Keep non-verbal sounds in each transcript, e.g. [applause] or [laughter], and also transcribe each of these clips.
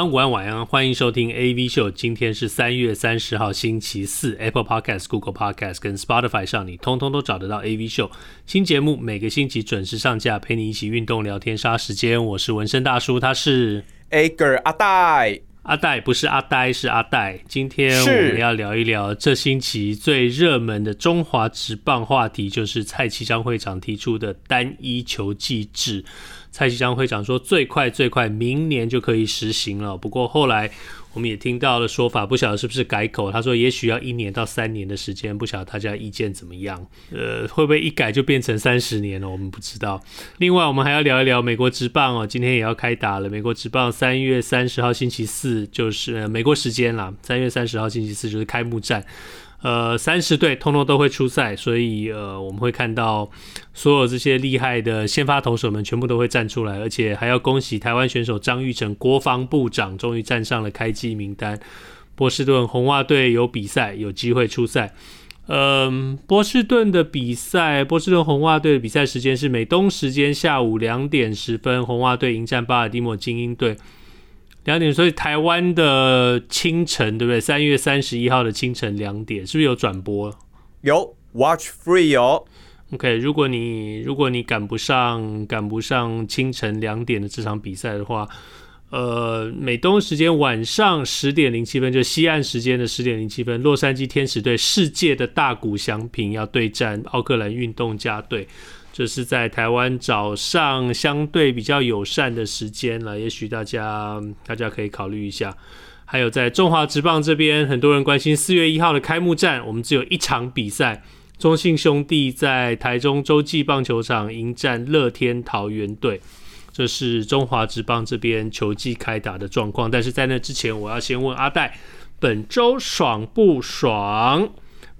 安，午安，晚安，欢迎收听 AV 秀。今天是三月三十号，星期四。Apple Podcast、Google Podcast 跟 Spotify 上，你通通都找得到 AV 秀新节目。每个星期准时上架，陪你一起运动、聊天、杀时间。我是纹身大叔，他是 Ager 阿呆，阿呆不是阿呆，是阿呆。今天我们要聊一聊这星期最热门的中华职棒话题，就是蔡其昌会长提出的单一球技制。蔡其昌会长说，最快最快明年就可以实行了。不过后来我们也听到了说法，不晓得是不是改口。他说也许要一年到三年的时间，不晓得大家意见怎么样？呃，会不会一改就变成三十年了？我们不知道。另外，我们还要聊一聊美国职棒哦，今天也要开打了。美国职棒三月三十号星期四就是，美国时间啦，三月三十号星期四就是开幕战。呃，三十队通通都会出赛，所以呃，我们会看到所有这些厉害的先发投手们全部都会站出来，而且还要恭喜台湾选手张育成国防部长终于站上了开季名单。波士顿红袜队有比赛，有机会出赛。嗯、波士顿的比赛，波士顿红袜队的比赛时间是美东时间下午两点十分，红袜队迎战巴尔的摩精英队。两点，所以台湾的清晨，对不对？三月三十一号的清晨两点，是不是有转播？有，Watch Free 有。OK，如果你如果你赶不上赶不上清晨两点的这场比赛的话，呃，美东时间晚上十点零七分，就西岸时间的十点零七分，洛杉矶天使队世界的大谷翔平要对战奥克兰运动家队。这是在台湾早上相对比较友善的时间了，也许大家大家可以考虑一下。还有在中华职棒这边，很多人关心四月一号的开幕战，我们只有一场比赛，中信兄弟在台中洲际棒球场迎战乐天桃园队，这是中华职棒这边球季开打的状况。但是在那之前，我要先问阿戴，本周爽不爽？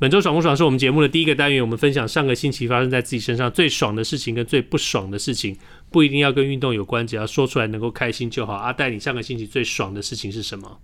本周爽不爽是我们节目的第一个单元，我们分享上个星期发生在自己身上最爽的事情跟最不爽的事情，不一定要跟运动有关，只要说出来能够开心就好。阿戴，你上个星期最爽的事情是什么？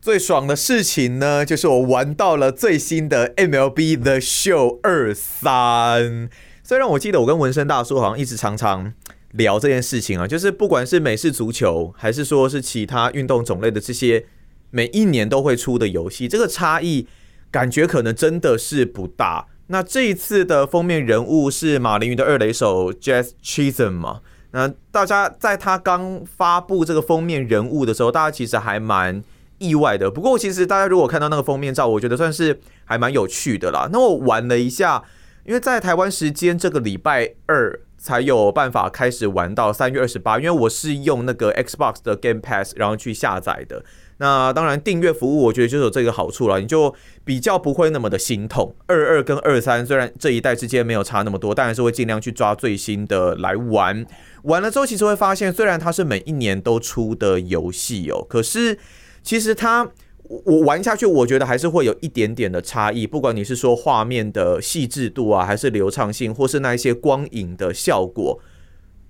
最爽的事情呢，就是我玩到了最新的 MLB The Show 二三。虽然我记得我跟纹身大叔好像一直常常聊这件事情啊，就是不管是美式足球，还是说是其他运动种类的这些每一年都会出的游戏，这个差异。感觉可能真的是不大。那这一次的封面人物是马林鱼的二垒手 Jazz Chisholm 嘛？那大家在他刚发布这个封面人物的时候，大家其实还蛮意外的。不过，其实大家如果看到那个封面照，我觉得算是还蛮有趣的啦。那我玩了一下，因为在台湾时间这个礼拜二才有办法开始玩到三月二十八，因为我是用那个 Xbox 的 Game Pass 然后去下载的。那当然，订阅服务我觉得就有这个好处了，你就比较不会那么的心痛。二二跟二三虽然这一代之间没有差那么多，但还是会尽量去抓最新的来玩。玩了之后，其实会发现，虽然它是每一年都出的游戏哦，可是其实它我玩下去，我觉得还是会有一点点的差异。不管你是说画面的细致度啊，还是流畅性，或是那一些光影的效果，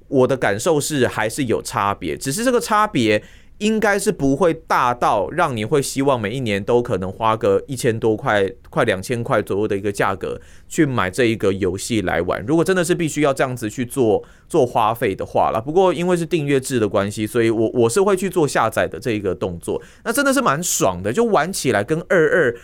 我的感受是还是有差别。只是这个差别。应该是不会大到让你会希望每一年都可能花个一千多块、快两千块左右的一个价格去买这一个游戏来玩。如果真的是必须要这样子去做做花费的话啦，不过因为是订阅制的关系，所以我我是会去做下载的这一个动作。那真的是蛮爽的，就玩起来跟二二。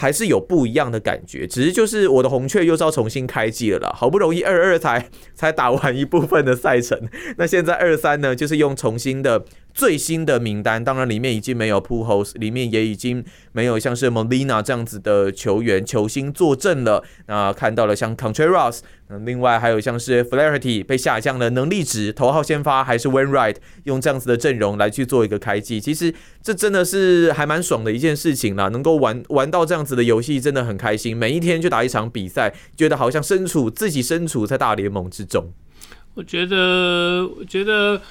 还是有不一样的感觉，只是就是我的红雀又是要重新开机了啦，好不容易二二才才打完一部分的赛程，那现在二三呢，就是用重新的最新的名单，当然里面已经没有 Pujols，里面也已经没有像是 Molina 这样子的球员球星坐镇了，那看到了像 Contreras。另外还有像是 Flaherty 被下降了能力值，头号先发还是 Wainwright 用这样子的阵容来去做一个开季，其实这真的是还蛮爽的一件事情啦，能够玩玩到这样子的游戏真的很开心，每一天就打一场比赛，觉得好像身处自己身处在大联盟之中。我觉得，我觉得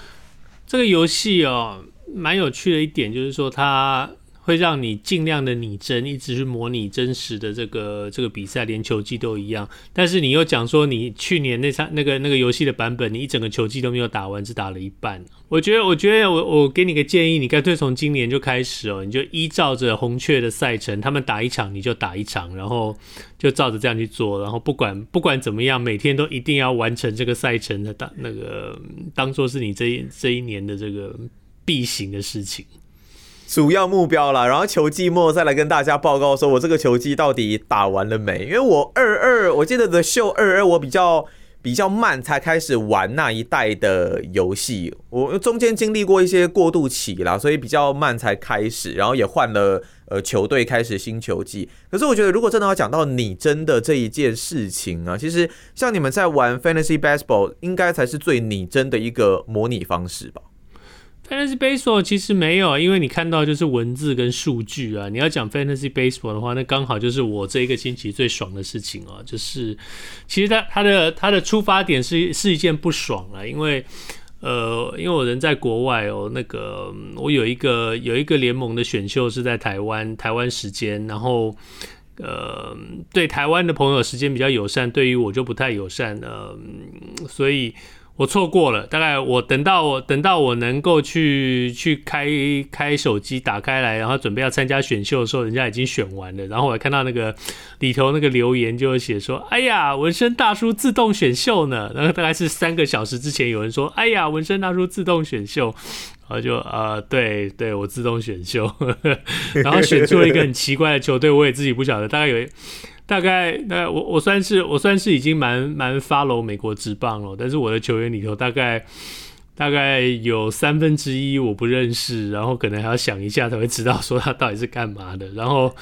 这个游戏哦，蛮有趣的一点就是说它。会让你尽量的拟真，一直去模拟真实的这个这个比赛，连球季都一样。但是你又讲说，你去年那场那个那个游戏的版本，你一整个球季都没有打完，只打了一半。我觉得，我觉得我我给你个建议，你干脆从今年就开始哦，你就依照着红雀的赛程，他们打一场你就打一场，然后就照着这样去做，然后不管不管怎么样，每天都一定要完成这个赛程的当那个当做是你这一这一年的这个必行的事情。主要目标啦，然后球季末再来跟大家报告说，我这个球季到底打完了没？因为我二二，我记得 The Show 二二，我比较比较慢才开始玩那一代的游戏，我中间经历过一些过渡期啦，所以比较慢才开始，然后也换了呃球队，开始新球季。可是我觉得，如果真的要讲到拟真的这一件事情啊，其实像你们在玩 Fantasy Baseball，应该才是最拟真的一个模拟方式吧。Fantasy Baseball 其实没有，因为你看到就是文字跟数据啊。你要讲 Fantasy Baseball 的话，那刚好就是我这一个星期最爽的事情哦。就是其实它它的它的出发点是是一件不爽啊，因为呃，因为我人在国外哦，那个我有一个有一个联盟的选秀是在台湾台湾时间，然后呃，对台湾的朋友时间比较友善，对于我就不太友善呃，所以。我错过了，大概我等到我等到我能够去去开开手机打开来，然后准备要参加选秀的时候，人家已经选完了。然后我看到那个里头那个留言，就写说：“哎呀，纹身大叔自动选秀呢。”然后大概是三个小时之前有人说：“哎呀，纹身大叔自动选秀。”然后就呃，对对，我自动选秀，[laughs] 然后选出了一个很奇怪的球队，我也自己不晓得，大概有。大概，大概我我算是我算是已经蛮蛮 follow 美国职棒了，但是我的球员里头大概大概有三分之一我不认识，然后可能还要想一下才会知道说他到底是干嘛的。然后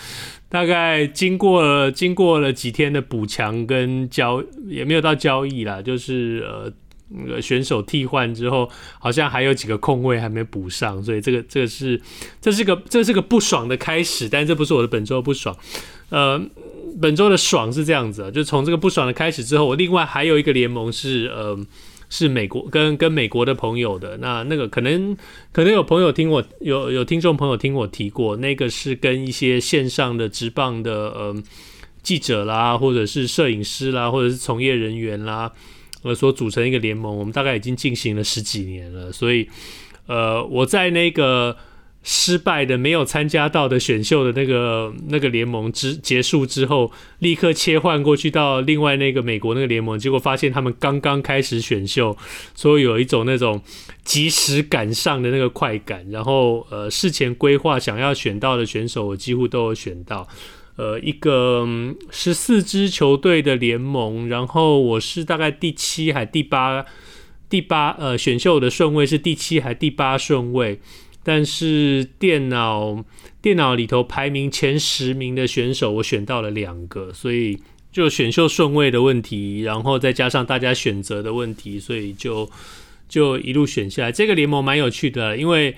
大概经过了经过了几天的补强跟交，也没有到交易啦，就是呃那个选手替换之后，好像还有几个空位还没补上，所以这个这个是这是个这是个不爽的开始，但这不是我的本周不爽，呃。本周的爽是这样子啊，就从这个不爽的开始之后，我另外还有一个联盟是呃是美国跟跟美国的朋友的，那那个可能可能有朋友听我有有听众朋友听我提过，那个是跟一些线上的职棒的呃记者啦，或者是摄影师啦，或者是从业人员啦，呃所组成一个联盟，我们大概已经进行了十几年了，所以呃我在那个。失败的没有参加到的选秀的那个那个联盟之结束之后，立刻切换过去到另外那个美国那个联盟，结果发现他们刚刚开始选秀，所以有一种那种及时赶上的那个快感。然后呃，事前规划想要选到的选手，我几乎都有选到。呃，一个十四支球队的联盟，然后我是大概第七还第八第八呃选秀的顺位是第七还第八顺位。但是电脑电脑里头排名前十名的选手，我选到了两个，所以就选秀顺位的问题，然后再加上大家选择的问题，所以就就一路选下来。这个联盟蛮有趣的，因为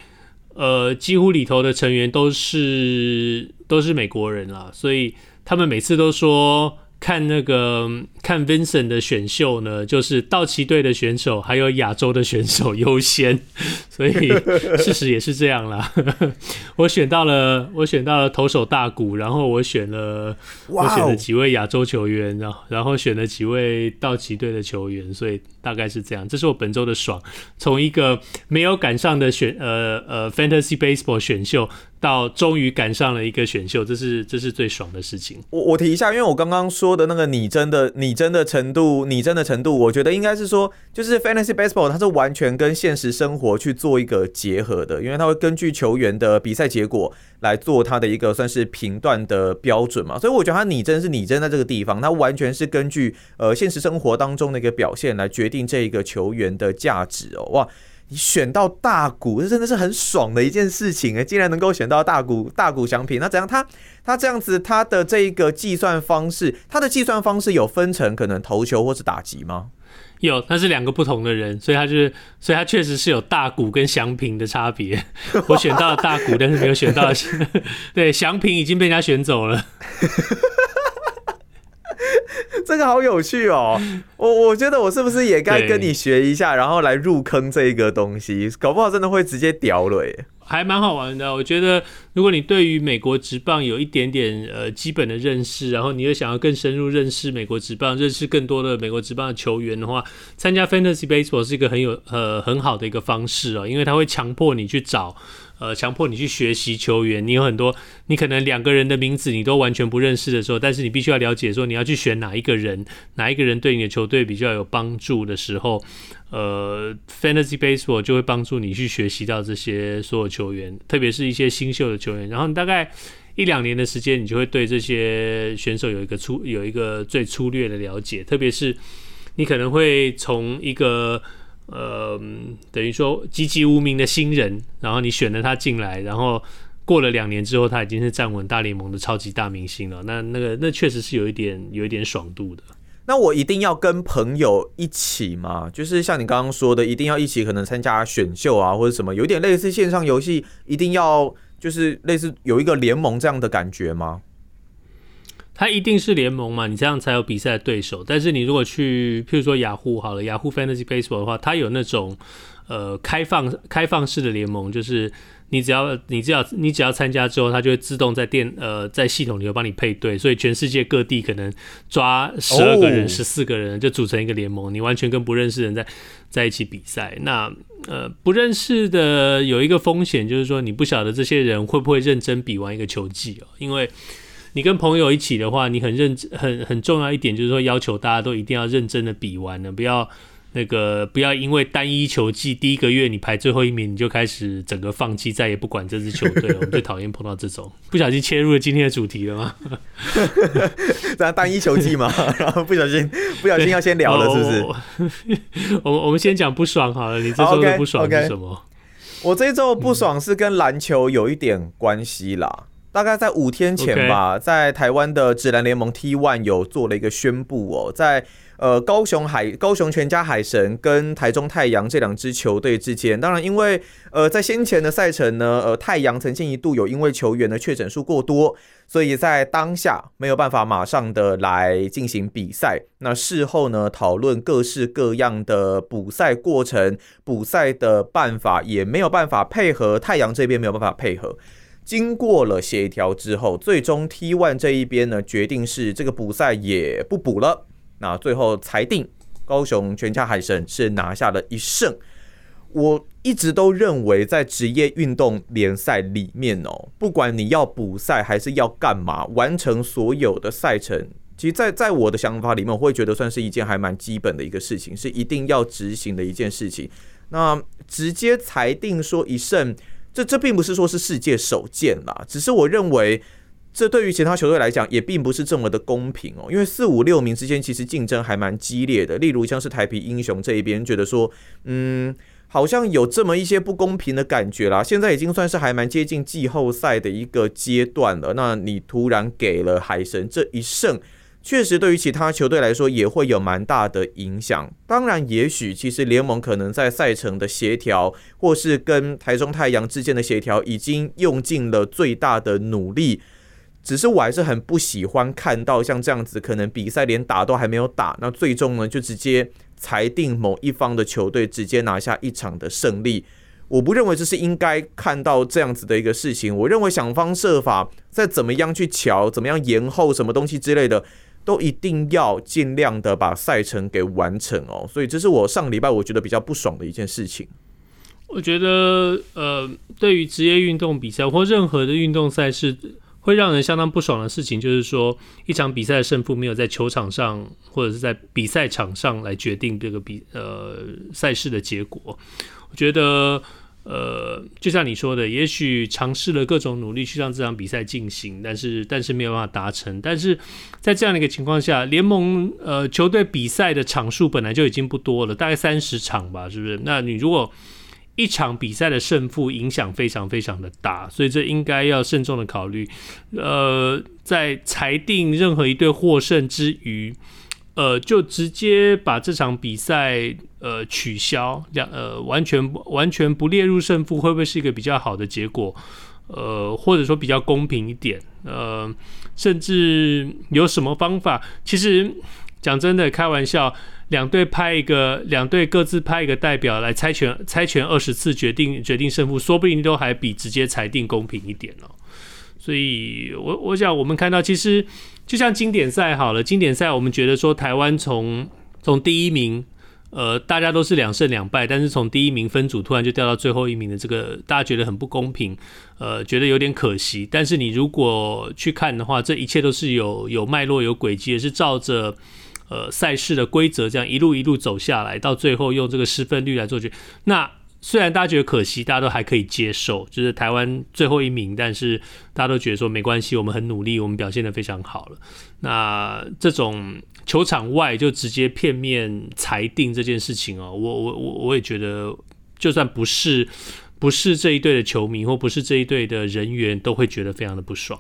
呃，几乎里头的成员都是都是美国人啦，所以他们每次都说。看那个看 Vincent 的选秀呢，就是道奇队的选手还有亚洲的选手优先，[laughs] 所以 [laughs] 事实也是这样啦。[laughs] 我选到了，我选到了投手大谷，然后我选了，wow. 我选了几位亚洲球员，然后然后选了几位道奇队的球员，所以大概是这样。这是我本周的爽，从一个没有赶上的选呃呃 Fantasy Baseball 选秀。到终于赶上了一个选秀，这是这是最爽的事情。我我提一下，因为我刚刚说的那个拟真的拟真的程度，拟真的程度，我觉得应该是说，就是 Fantasy Baseball 它是完全跟现实生活去做一个结合的，因为它会根据球员的比赛结果来做它的一个算是评断的标准嘛，所以我觉得它拟真是拟真在这个地方，它完全是根据呃现实生活当中的一个表现来决定这一个球员的价值哦，哇。你选到大鼓，这真的是很爽的一件事情诶！竟然能够选到大鼓，大谷翔平，那怎样？他他这样子，他的这一个计算方式，他的计算方式有分成可能投球或是打击吗？有，他是两个不同的人，所以他就是，所以他确实是有大鼓跟翔平的差别。[laughs] 我选到了大鼓，但是没有选到，[laughs] 对，祥平已经被人家选走了。[laughs] 这个好有趣哦！[laughs] 我我觉得我是不是也该跟你学一下，然后来入坑这个东西，搞不好真的会直接屌了耶。还蛮好玩的，我觉得如果你对于美国职棒有一点点呃基本的认识，然后你又想要更深入认识美国职棒，认识更多的美国职棒的球员的话，参加 Fantasy Baseball 是一个很有呃很好的一个方式哦，因为它会强迫你去找。呃，强迫你去学习球员，你有很多，你可能两个人的名字你都完全不认识的时候，但是你必须要了解说你要去选哪一个人，哪一个人对你的球队比较有帮助的时候，呃，Fantasy Baseball 就会帮助你去学习到这些所有球员，特别是一些新秀的球员，然后你大概一两年的时间，你就会对这些选手有一个粗有一个最粗略的了解，特别是你可能会从一个。呃，等于说籍籍无名的新人，然后你选了他进来，然后过了两年之后，他已经是站稳大联盟的超级大明星了。那那个那确实是有一点有一点爽度的。那我一定要跟朋友一起吗？就是像你刚刚说的，一定要一起，可能参加选秀啊，或者什么，有点类似线上游戏，一定要就是类似有一个联盟这样的感觉吗？它一定是联盟嘛，你这样才有比赛的对手。但是你如果去，譬如说雅虎好了，雅虎 Fantasy Baseball 的话，它有那种呃开放开放式的联盟，就是你只要你只要你只要参加之后，它就会自动在电呃在系统里头帮你配对，所以全世界各地可能抓十二个人、十四个人就组成一个联盟，你完全跟不认识的人在在一起比赛。那呃不认识的有一个风险就是说，你不晓得这些人会不会认真比完一个球季哦，因为。你跟朋友一起的话，你很认真，很很重要一点就是说，要求大家都一定要认真的比完了，不要那个不要因为单一球季第一个月你排最后一名，你就开始整个放弃，再也不管这支球队了。我们最讨厌碰到这种，不小心切入了今天的主题了吗？这样单一球季嘛，然后不小心不小心要先聊了，是不是？[laughs] 我、我我们先讲不爽好了，你这周的不爽是什么？Oh, okay, okay. 我这周不爽是跟篮球有一点关系啦。大概在五天前吧，在台湾的职篮联盟 T One 有做了一个宣布哦，在呃高雄海高雄全家海神跟台中太阳这两支球队之间，当然因为呃在先前的赛程呢，呃太阳曾经一度有因为球员的确诊数过多，所以在当下没有办法马上的来进行比赛。那事后呢，讨论各式各样的补赛过程、补赛的办法，也没有办法配合，太阳这边没有办法配合。经过了协调之后，最终 T1 这一边呢，决定是这个补赛也不补了。那最后裁定高雄全家海神是拿下了一胜。我一直都认为，在职业运动联赛里面哦，不管你要补赛还是要干嘛，完成所有的赛程，其实在在我的想法里面，我会觉得算是一件还蛮基本的一个事情，是一定要执行的一件事情。那直接裁定说一胜。这这并不是说是世界首见啦，只是我认为这对于其他球队来讲也并不是这么的公平哦，因为四五六名之间其实竞争还蛮激烈的。例如像是台啤英雄这一边觉得说，嗯，好像有这么一些不公平的感觉啦。现在已经算是还蛮接近季后赛的一个阶段了，那你突然给了海神这一胜。确实，对于其他球队来说也会有蛮大的影响。当然，也许其实联盟可能在赛程的协调，或是跟台中太阳之间的协调，已经用尽了最大的努力。只是我还是很不喜欢看到像这样子，可能比赛连打都还没有打，那最终呢就直接裁定某一方的球队直接拿下一场的胜利。我不认为这是应该看到这样子的一个事情。我认为想方设法再怎么样去瞧，怎么样延后什么东西之类的。都一定要尽量的把赛程给完成哦，所以这是我上礼拜我觉得比较不爽的一件事情。我觉得，呃，对于职业运动比赛或任何的运动赛事，会让人相当不爽的事情，就是说一场比赛的胜负没有在球场上或者是在比赛场上来决定这个比呃赛事的结果。我觉得。呃，就像你说的，也许尝试了各种努力去让这场比赛进行，但是但是没有办法达成。但是在这样的一个情况下，联盟呃球队比赛的场数本来就已经不多了，大概三十场吧，是不是？那你如果一场比赛的胜负影响非常非常的大，所以这应该要慎重的考虑。呃，在裁定任何一队获胜之余。呃，就直接把这场比赛呃取消，两呃完全完全不列入胜负，会不会是一个比较好的结果？呃，或者说比较公平一点？呃，甚至有什么方法？其实讲真的，开玩笑，两队派一个，两队各自派一个代表来猜拳，猜拳二十次决定决定胜负，说不定都还比直接裁定公平一点哦。所以我我想我们看到，其实就像经典赛好了，经典赛我们觉得说台湾从从第一名。呃，大家都是两胜两败，但是从第一名分组突然就掉到最后一名的这个，大家觉得很不公平，呃，觉得有点可惜。但是你如果去看的话，这一切都是有有脉络、有轨迹，也是照着呃赛事的规则这样一路一路走下来，到最后用这个失分率来做决。那虽然大家觉得可惜，大家都还可以接受，就是台湾最后一名，但是大家都觉得说没关系，我们很努力，我们表现得非常好了。那这种。球场外就直接片面裁定这件事情哦，我我我我也觉得，就算不是不是这一队的球迷或不是这一队的人员，都会觉得非常的不爽。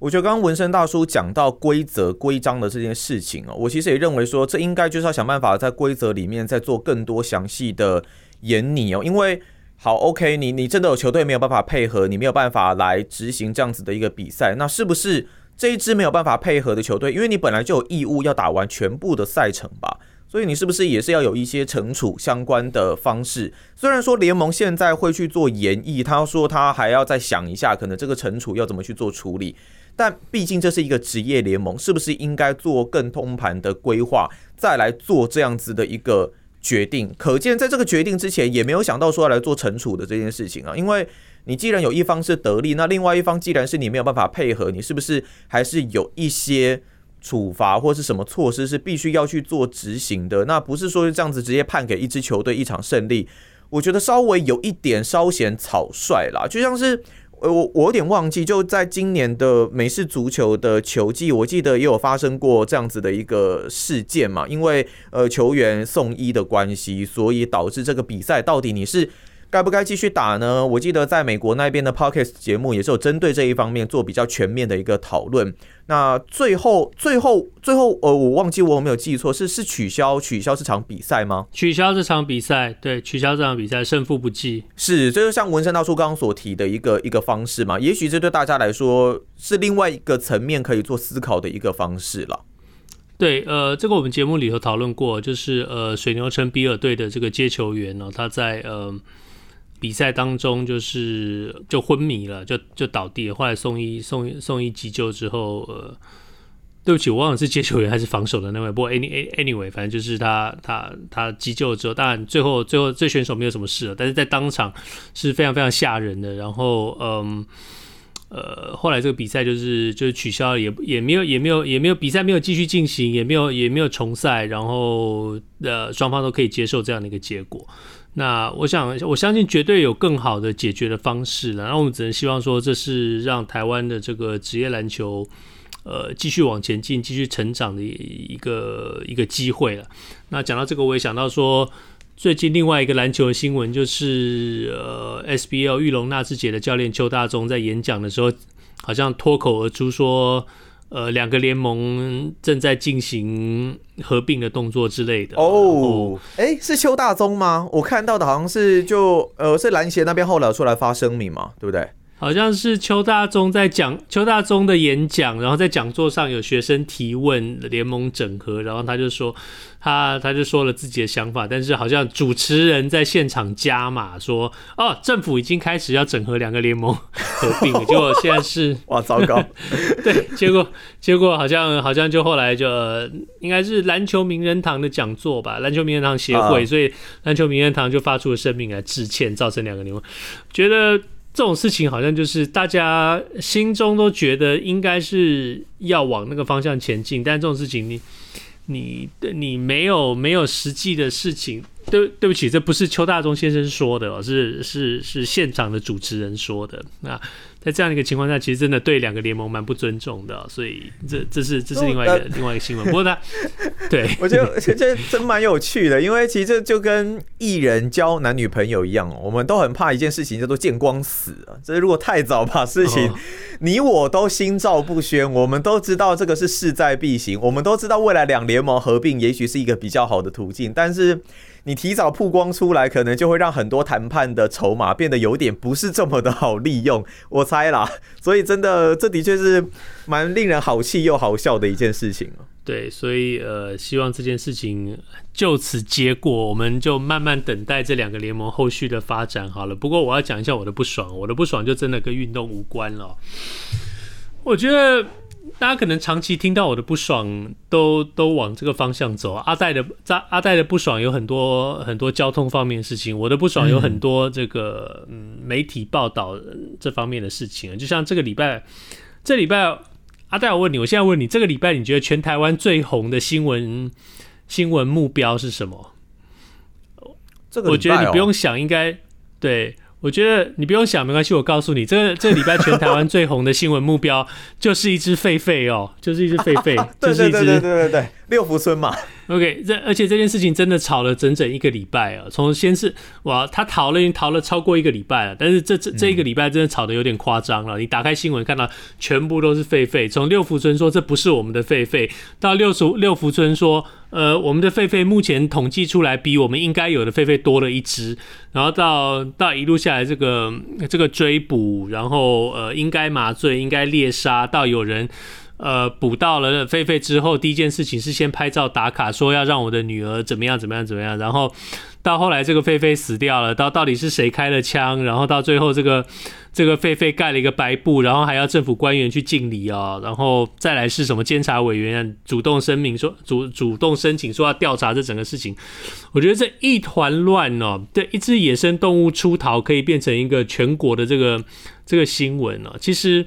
我觉得刚刚文生大叔讲到规则规章的这件事情哦，我其实也认为说，这应该就是要想办法在规则里面再做更多详细的严拟哦，因为好 OK，你你真的有球队没有办法配合，你没有办法来执行这样子的一个比赛，那是不是？这一支没有办法配合的球队，因为你本来就有义务要打完全部的赛程吧，所以你是不是也是要有一些惩处相关的方式？虽然说联盟现在会去做研议，他说他还要再想一下，可能这个惩处要怎么去做处理，但毕竟这是一个职业联盟，是不是应该做更通盘的规划，再来做这样子的一个决定？可见在这个决定之前，也没有想到说要来做惩处的这件事情啊，因为。你既然有一方是得利，那另外一方既然是你没有办法配合，你是不是还是有一些处罚或是什么措施是必须要去做执行的？那不是说这样子直接判给一支球队一场胜利，我觉得稍微有一点稍显草率啦。就像是呃我我有点忘记，就在今年的美式足球的球季，我记得也有发生过这样子的一个事件嘛，因为呃球员送医的关系，所以导致这个比赛到底你是。该不该继续打呢？我记得在美国那边的 Podcast 节目也是有针对这一方面做比较全面的一个讨论。那最后、最后、最后，呃，我忘记我有没有记错，是是取消取消这场比赛吗？取消这场比赛，对，取消这场比赛，胜负不计。是，这就像文山大叔刚刚所提的一个一个方式嘛。也许这对大家来说是另外一个层面可以做思考的一个方式了。对，呃，这个我们节目里头讨论过，就是呃，水牛城比尔队的这个接球员呢，他在呃。比赛当中就是就昏迷了，就就倒地了。后来送医送送医急救之后，呃，对不起，我忘了是接球员还是防守的那位。不过 any anyway，反正就是他他他急救之后，当然最后最后这选手没有什么事了，但是在当场是非常非常吓人的。然后嗯呃，后来这个比赛就是就是取消了，也也没有也没有也没有比赛没有继续进行，也没有也没有重赛，然后呃双方都可以接受这样的一个结果。那我想，我相信绝对有更好的解决的方式了。那我们只能希望说，这是让台湾的这个职业篮球，呃，继续往前进、继续成长的一个一个机会了。那讲到这个，我也想到说，最近另外一个篮球的新闻就是，呃，SBL 玉龙纳智捷的教练邱大忠在演讲的时候，好像脱口而出说。呃，两个联盟正在进行合并的动作之类的。哦，哎，是邱大宗吗？我看到的好像是就呃，是篮协那边后来出来发声明嘛，对不对？好像是邱大宗在讲邱大宗的演讲，然后在讲座上有学生提问联盟整合，然后他就说他他就说了自己的想法，但是好像主持人在现场加码说哦，政府已经开始要整合两个联盟合并了，结果现在是 [laughs] 哇糟糕，[laughs] 对，结果结果好像好像就后来就应该是篮球名人堂的讲座吧，篮球名人堂协会，所以篮球名人堂就发出了声明来致歉，造成两个联盟觉得。这种事情好像就是大家心中都觉得应该是要往那个方向前进，但这种事情你你你没有没有实际的事情，对对不起，这不是邱大宗先生说的，是是是现场的主持人说的那。在这样一个情况下，其实真的对两个联盟蛮不尊重的，所以这这是这是另外一个另外一个新闻。不过呢 [laughs] 对我觉得这真蛮有趣的，因为其实这就跟艺人交男女朋友一样，哦我们都很怕一件事情叫做见光死啊。这如果太早把事情你我都心照不宣，我们都知道这个是势在必行，我们都知道未来两联盟合并也许是一个比较好的途径，但是。你提早曝光出来，可能就会让很多谈判的筹码变得有点不是这么的好利用，我猜啦。[laughs] 所以真的，这的确是蛮令人好气又好笑的一件事情。对，所以呃，希望这件事情就此结果，我们就慢慢等待这两个联盟后续的发展好了。不过我要讲一下我的不爽，我的不爽就真的跟运动无关了。我觉得大家可能长期听到我的不爽都，都都往这个方向走。阿戴的阿阿戴的不爽有很多很多交通方面的事情，我的不爽有很多这个嗯媒体报道这方面的事情。就像这个礼拜，这礼拜阿戴，我问你，我现在问你，这个礼拜你觉得全台湾最红的新闻新闻目标是什么？这个、哦、我觉得你不用想，应该对。我觉得你不用想，没关系。我告诉你，这个这个礼拜全台湾最红的新闻目标就是一只狒狒哦，就是一只狒狒，[laughs] 就是一只对对对对六福村嘛。OK，这而且这件事情真的吵了整整一个礼拜啊！从先是哇，他逃了，已经逃了超过一个礼拜了。但是这这这一个礼拜真的吵得有点夸张了。你打开新闻看到全部都是狒狒，从六福村说这不是我们的狒狒，到六福六福村说。呃，我们的狒狒目前统计出来比我们应该有的狒狒多了一只，然后到到一路下来这个这个追捕，然后呃应该麻醉，应该猎杀，到有人呃捕到了狒狒之后，第一件事情是先拍照打卡，说要让我的女儿怎么样怎么样怎么样，然后。到后来，这个狒狒死掉了。到到底是谁开了枪？然后到最后，这个 [laughs] 这个狒狒盖了一个白布，然后还要政府官员去敬礼哦。然后再来是什么？监察委员主动声明说主主动申请说要调查这整个事情。我觉得这一团乱哦，对一只野生动物出逃可以变成一个全国的这个这个新闻哦。其实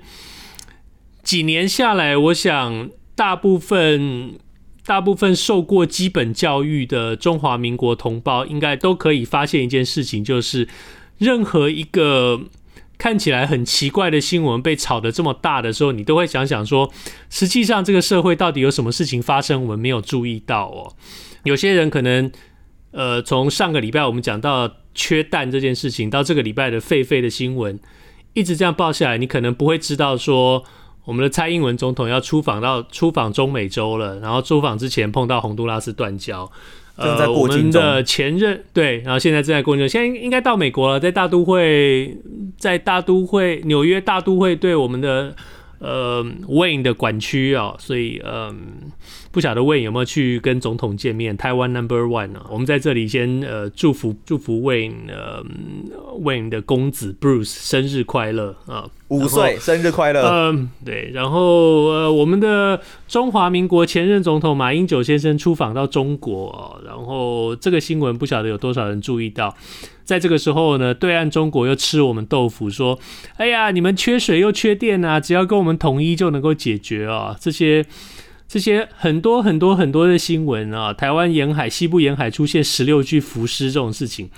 几年下来，我想大部分。大部分受过基本教育的中华民国同胞，应该都可以发现一件事情，就是任何一个看起来很奇怪的新闻被炒得这么大的时候，你都会想想说，实际上这个社会到底有什么事情发生，我们没有注意到哦。有些人可能，呃，从上个礼拜我们讲到缺蛋这件事情，到这个礼拜的狒狒的新闻，一直这样报下来，你可能不会知道说。我们的蔡英文总统要出访到出访中美洲了，然后出访之前碰到洪都拉斯断交，呃，我们的前任对，然后现在正在过境中，现在应该到美国了，在大都会，在大都会纽约大都会对我们的呃 Wayne 的管区啊，所以嗯。呃不晓得 Wayne 有没有去跟总统见面？台湾 Number One 啊，我们在这里先呃祝福祝福 Wayne 呃 Wayne 的公子 Bruce 生日快乐啊，五岁生日快乐。嗯，对，然后呃我们的中华民国前任总统马英九先生出访到中国，然后这个新闻不晓得有多少人注意到。在这个时候呢，对岸中国又吃我们豆腐，说：“哎呀，你们缺水又缺电啊，只要跟我们统一就能够解决啊，这些。”这些很多很多很多的新闻啊，台湾沿海、西部沿海出现十六具浮尸这种事情，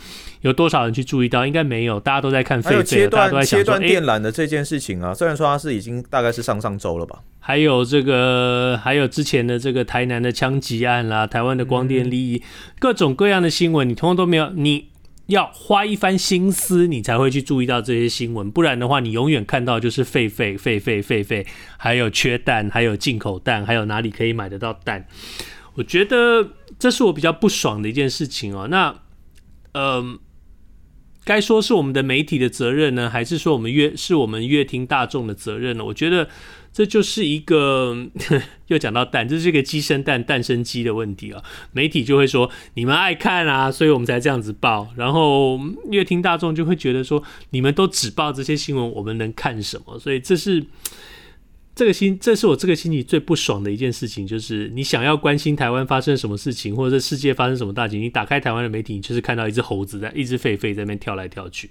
有多少人去注意到？应该没有，大家都在看狒狒。还有切断切断电缆的这件事情啊，欸、虽然说它是已经大概是上上周了吧。还有这个，还有之前的这个台南的枪击案啦，台湾的光电利益，嗯、各种各样的新闻，你通通都没有你。要花一番心思，你才会去注意到这些新闻，不然的话，你永远看到就是废废废废废废，还有缺蛋，还有进口蛋，还有哪里可以买得到蛋？我觉得这是我比较不爽的一件事情哦。那，嗯、该说是我们的媒体的责任呢，还是说我们乐是我们乐听大众的责任呢？我觉得。这就是一个 [laughs] 又讲到蛋，这是一个鸡生蛋，蛋生鸡的问题啊。媒体就会说你们爱看啊，所以我们才这样子报。然后阅听大众就会觉得说你们都只报这些新闻，我们能看什么？所以这是这个星，这是我这个星期最不爽的一件事情，就是你想要关心台湾发生什么事情，或者世界发生什么大情，你打开台湾的媒体，你就是看到一只猴子在，一只狒狒在那边跳来跳去，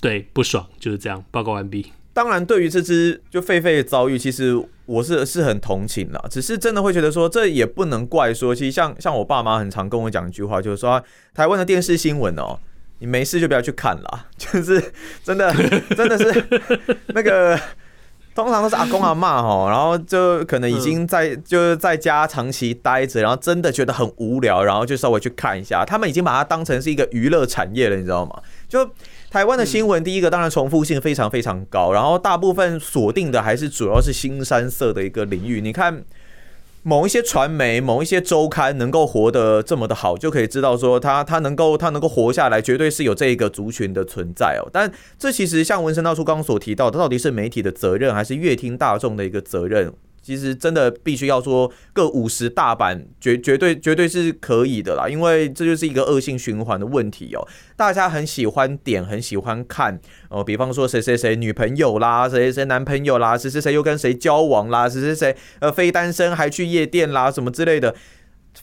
对，不爽，就是这样。报告完毕。当然，对于这只就狒狒的遭遇，其实我是是很同情了。只是真的会觉得说，这也不能怪说，其实像像我爸妈很常跟我讲一句话，就是说台湾的电视新闻哦，你没事就不要去看啦。[laughs] 就是真的真的是 [laughs] 那个，通常都是阿公阿嬷哦，然后就可能已经在就是在家长期待着，然后真的觉得很无聊，然后就稍微去看一下。他们已经把它当成是一个娱乐产业了，你知道吗？就。台湾的新闻，第一个当然重复性非常非常高，然后大部分锁定的还是主要是新三色的一个领域。你看某一些传媒、某一些周刊能够活得这么的好，就可以知道说它它能够它能够活下来，绝对是有这一个族群的存在哦。但这其实像文森大叔刚刚所提到的，到底是媒体的责任，还是乐听大众的一个责任？其实真的必须要说各五十大板，绝绝对绝对是可以的啦，因为这就是一个恶性循环的问题哦。大家很喜欢点，很喜欢看哦，比方说谁谁谁女朋友啦，谁谁谁男朋友啦，谁谁谁又跟谁交往啦，谁谁谁呃非单身还去夜店啦，什么之类的。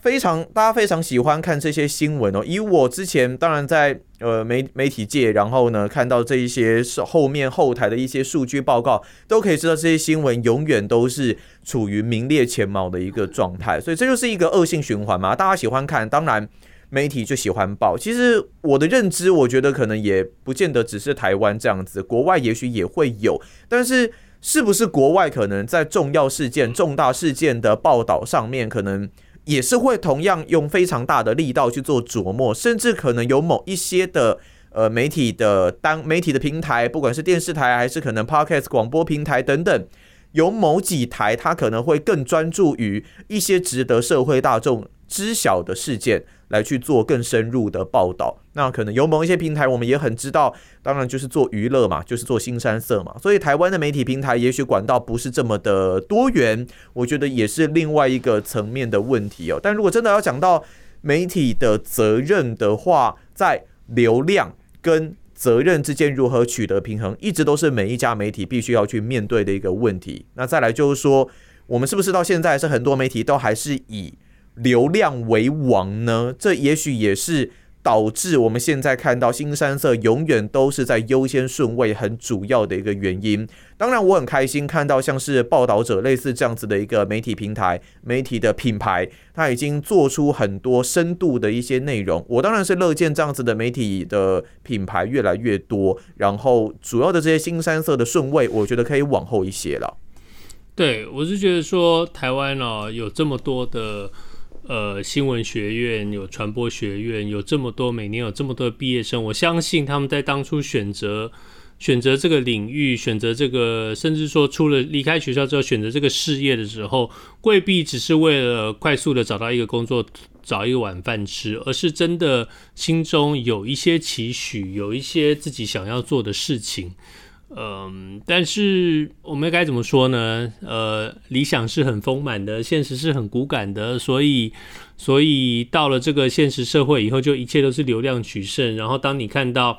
非常，大家非常喜欢看这些新闻哦。以我之前当然在呃媒媒体界，然后呢看到这一些是后面后台的一些数据报告，都可以知道这些新闻永远都是处于名列前茅的一个状态。所以这就是一个恶性循环嘛。大家喜欢看，当然媒体就喜欢报。其实我的认知，我觉得可能也不见得只是台湾这样子，国外也许也会有。但是是不是国外可能在重要事件、重大事件的报道上面，可能？也是会同样用非常大的力道去做琢磨，甚至可能有某一些的呃媒体的当媒体的平台，不管是电视台还是可能 Podcast 广播平台等等，有某几台它可能会更专注于一些值得社会大众知晓的事件。来去做更深入的报道，那可能有某一些平台，我们也很知道，当然就是做娱乐嘛，就是做新山色嘛。所以台湾的媒体平台也许管道不是这么的多元，我觉得也是另外一个层面的问题哦。但如果真的要讲到媒体的责任的话，在流量跟责任之间如何取得平衡，一直都是每一家媒体必须要去面对的一个问题。那再来就是说，我们是不是到现在是很多媒体都还是以流量为王呢？这也许也是导致我们现在看到新山色永远都是在优先顺位很主要的一个原因。当然，我很开心看到像是报道者类似这样子的一个媒体平台、媒体的品牌，它已经做出很多深度的一些内容。我当然是乐见这样子的媒体的品牌越来越多。然后，主要的这些新山色的顺位，我觉得可以往后一些了。对，我是觉得说台湾哦，有这么多的。呃，新闻学院有传播学院，有这么多，每年有这么多毕业生。我相信他们在当初选择选择这个领域，选择这个，甚至说出了离开学校之后选择这个事业的时候，未必只是为了快速的找到一个工作，找一个晚饭吃，而是真的心中有一些期许，有一些自己想要做的事情。嗯，但是我们该怎么说呢？呃，理想是很丰满的，现实是很骨感的，所以，所以到了这个现实社会以后，就一切都是流量取胜。然后，当你看到，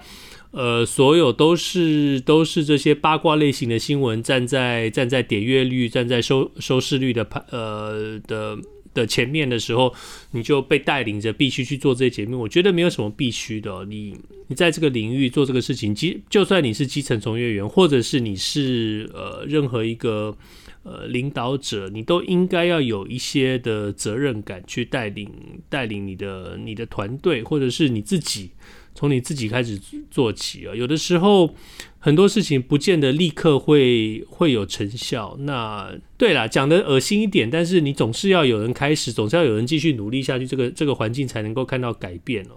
呃，所有都是都是这些八卦类型的新闻，站在站在点阅率、站在收收视率的排呃的。的前面的时候，你就被带领着必须去做这些节目。我觉得没有什么必须的。你你在这个领域做这个事情，基就算你是基层从业员，或者是你是呃任何一个呃领导者，你都应该要有一些的责任感去带领带领你的你的团队，或者是你自己。从你自己开始做起啊，有的时候很多事情不见得立刻会会有成效。那对啦，讲的恶心一点，但是你总是要有人开始，总是要有人继续努力下去，这个这个环境才能够看到改变哦。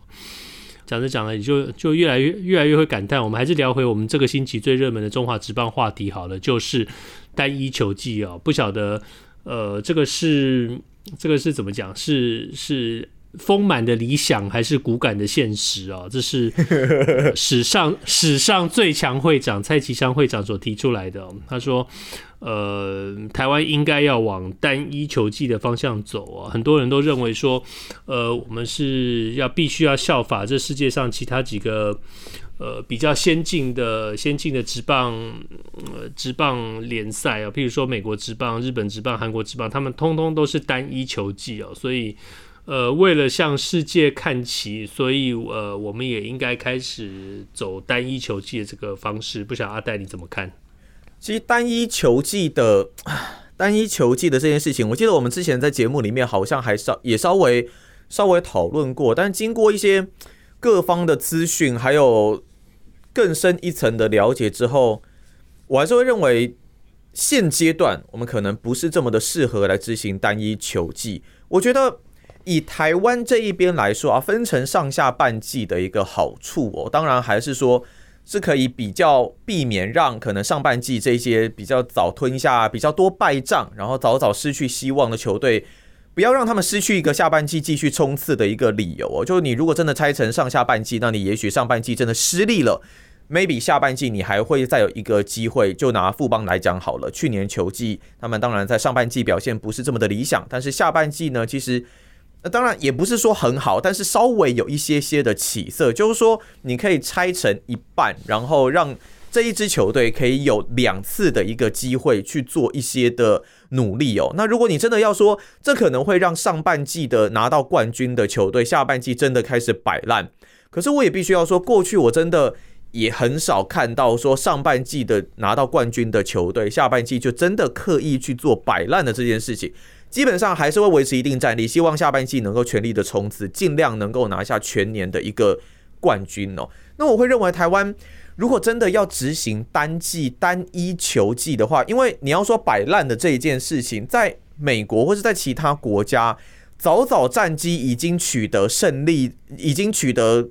讲着讲着，你就就越来越越来越会感叹。我们还是聊回我们这个星期最热门的中华职棒话题好了，就是单一球季哦。不晓得呃，这个是这个是怎么讲？是是。丰满的理想还是骨感的现实啊？这是史上史上最强会长蔡其昌会长所提出来的。他说：“呃，台湾应该要往单一球技的方向走啊。很多人都认为说，呃，我们是要必须要效法这世界上其他几个呃比较先进的先进的职棒呃职棒联赛啊，譬如说美国职棒、日本职棒、韩国职棒，他们通通都是单一球技哦，所以。”呃，为了向世界看齐，所以呃，我们也应该开始走单一球季的这个方式。不晓得阿戴你怎么看？其实单一球季的 [sighs] 单一球季的这件事情，我记得我们之前在节目里面好像还稍也稍微稍微讨论过，但经过一些各方的资讯，还有更深一层的了解之后，我还是会认为现阶段我们可能不是这么的适合来执行单一球季。我觉得。以台湾这一边来说啊，分成上下半季的一个好处哦，当然还是说是可以比较避免让可能上半季这些比较早吞下比较多败仗，然后早早失去希望的球队，不要让他们失去一个下半季继续冲刺的一个理由哦。就是你如果真的拆成上下半季，那你也许上半季真的失利了，maybe 下半季你还会再有一个机会，就拿富邦来讲好了。去年球季他们当然在上半季表现不是这么的理想，但是下半季呢，其实那当然也不是说很好，但是稍微有一些些的起色，就是说你可以拆成一半，然后让这一支球队可以有两次的一个机会去做一些的努力哦。那如果你真的要说，这可能会让上半季的拿到冠军的球队下半季真的开始摆烂，可是我也必须要说，过去我真的。也很少看到说上半季的拿到冠军的球队，下半季就真的刻意去做摆烂的这件事情，基本上还是会维持一定战力，希望下半季能够全力的冲刺，尽量能够拿下全年的一个冠军哦。那我会认为台湾如果真的要执行单季单一球季的话，因为你要说摆烂的这一件事情，在美国或是在其他国家，早早战绩已经取得胜利，已经取得。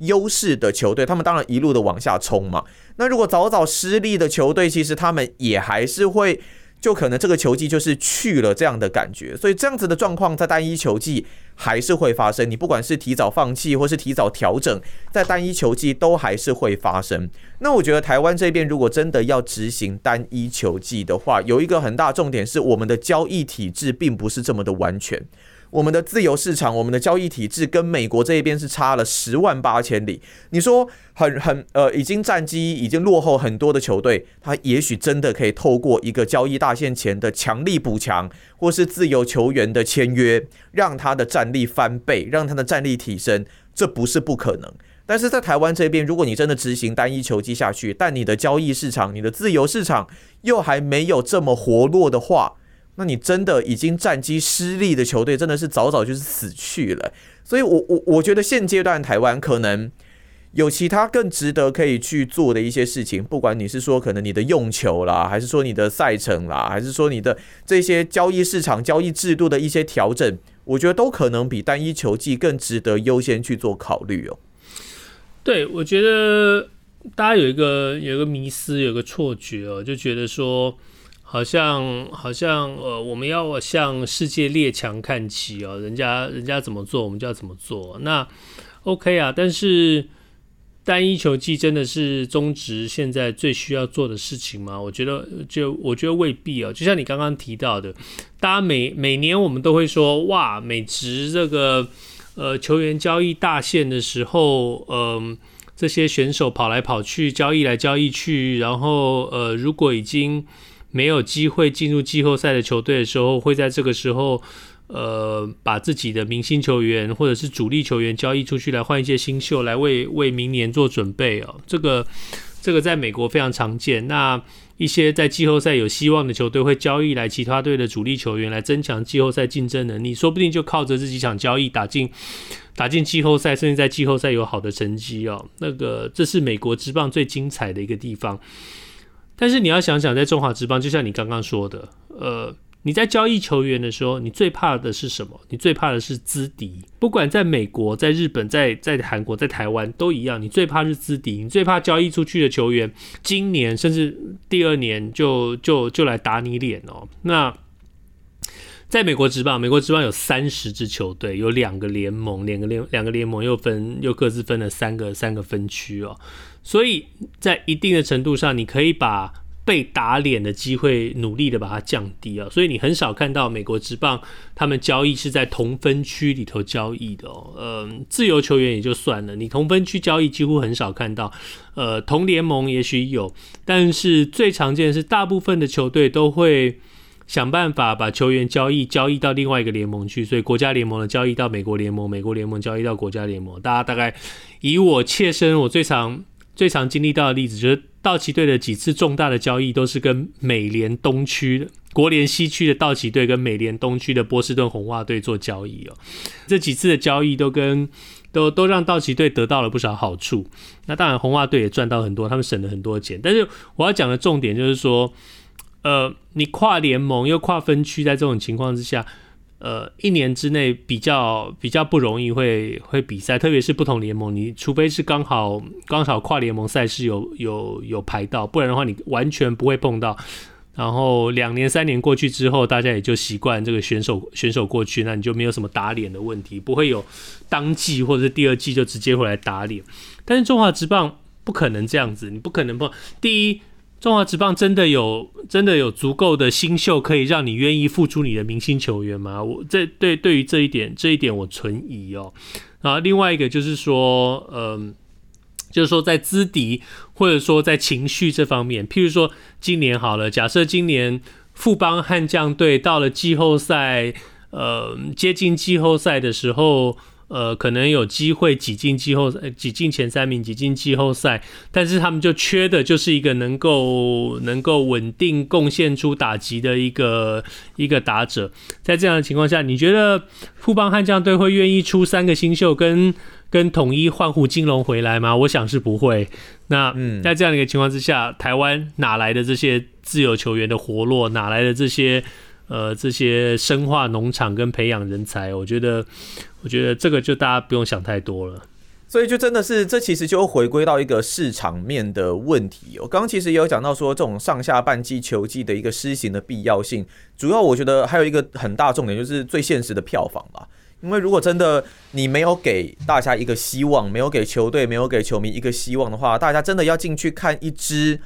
优势的球队，他们当然一路的往下冲嘛。那如果早早失利的球队，其实他们也还是会，就可能这个球季就是去了这样的感觉。所以这样子的状况在单一球季还是会发生。你不管是提早放弃，或是提早调整，在单一球季都还是会发生。那我觉得台湾这边如果真的要执行单一球季的话，有一个很大重点是我们的交易体制并不是这么的完全。我们的自由市场，我们的交易体制跟美国这一边是差了十万八千里。你说很很呃，已经战绩已经落后很多的球队，他也许真的可以透过一个交易大限前的强力补强，或是自由球员的签约，让他的战力翻倍，让他的战力提升，这不是不可能。但是在台湾这边，如果你真的执行单一球季下去，但你的交易市场、你的自由市场又还没有这么活络的话，那你真的已经战绩失利的球队，真的是早早就是死去了。所以我，我我觉得现阶段台湾可能有其他更值得可以去做的一些事情。不管你是说可能你的用球啦，还是说你的赛程啦，还是说你的这些交易市场、交易制度的一些调整，我觉得都可能比单一球技更值得优先去做考虑哦。对，我觉得大家有一个有一个迷思，有一个错觉哦，就觉得说。好像好像呃，我们要向世界列强看齐哦，人家人家怎么做，我们就要怎么做。那 OK 啊，但是单一球季真的是中职现在最需要做的事情吗？我觉得就我觉得未必哦。就像你刚刚提到的，大家每每年我们都会说，哇，美职这个呃球员交易大限的时候，嗯、这些选手跑来跑去，交易来交易去，然后呃，如果已经没有机会进入季后赛的球队的时候，会在这个时候，呃，把自己的明星球员或者是主力球员交易出去，来换一些新秀，来为为明年做准备哦。这个这个在美国非常常见。那一些在季后赛有希望的球队会交易来其他队的主力球员，来增强季后赛竞争能力。说不定就靠着这几场交易打进打进季后赛，甚至在季后赛有好的成绩哦。那个这是美国职棒最精彩的一个地方。但是你要想想，在中华职棒，就像你刚刚说的，呃，你在交易球员的时候，你最怕的是什么？你最怕的是资敌。不管在美国、在日本、在在韩国、在台湾都一样，你最怕是资敌。你最怕交易出去的球员，今年甚至第二年就就就来打你脸哦。那在美国职棒，美国职棒有三十支球队，有两个联盟，两个联两个联盟又分又各自分了三个三个分区哦。所以在一定的程度上，你可以把被打脸的机会努力的把它降低啊。所以你很少看到美国职棒他们交易是在同分区里头交易的哦。嗯，自由球员也就算了，你同分区交易几乎很少看到。呃，同联盟也许有，但是最常见的是大部分的球队都会想办法把球员交易交易到另外一个联盟去。所以国家联盟的交易到美国联盟，美国联盟交易到国家联盟。大家大概以我切身，我最常。最常经历到的例子就是道奇队的几次重大的交易都是跟美联东区的国联西区的道奇队跟美联东区的波士顿红袜队做交易哦。这几次的交易都跟都都让道奇队得到了不少好处。那当然红袜队也赚到很多，他们省了很多钱。但是我要讲的重点就是说，呃，你跨联盟又跨分区，在这种情况之下。呃，一年之内比较比较不容易会会比赛，特别是不同联盟，你除非是刚好刚好跨联盟赛事有有有排到，不然的话你完全不会碰到。然后两年三年过去之后，大家也就习惯这个选手选手过去，那你就没有什么打脸的问题，不会有当季或者是第二季就直接回来打脸。但是中华职棒不可能这样子，你不可能碰。第一，中华职棒真的有真的有足够的新秀可以让你愿意付出你的明星球员吗？我这对对于这一点这一点我存疑哦。然后另外一个就是说，嗯。就是说，在资敌或者说在情绪这方面，譬如说今年好了，假设今年富邦悍将队到了季后赛，呃，接近季后赛的时候，呃，可能有机会挤进季后赛，挤进前三名，挤进季后赛，但是他们就缺的就是一个能够能够稳定贡献出打击的一个一个打者。在这样的情况下，你觉得富邦悍将队会愿意出三个新秀跟？跟统一换胡金龙回来吗？我想是不会。那在这样的一个情况之下，台湾哪来的这些自由球员的活络？哪来的这些呃这些生化农场跟培养人才？我觉得，我觉得这个就大家不用想太多了。所以就真的是，这其实就回归到一个市场面的问题。我刚刚其实也有讲到说，这种上下半季球季的一个施行的必要性，主要我觉得还有一个很大重点，就是最现实的票房吧。因为如果真的你没有给大家一个希望，没有给球队，没有给球迷一个希望的话，大家真的要进去看一支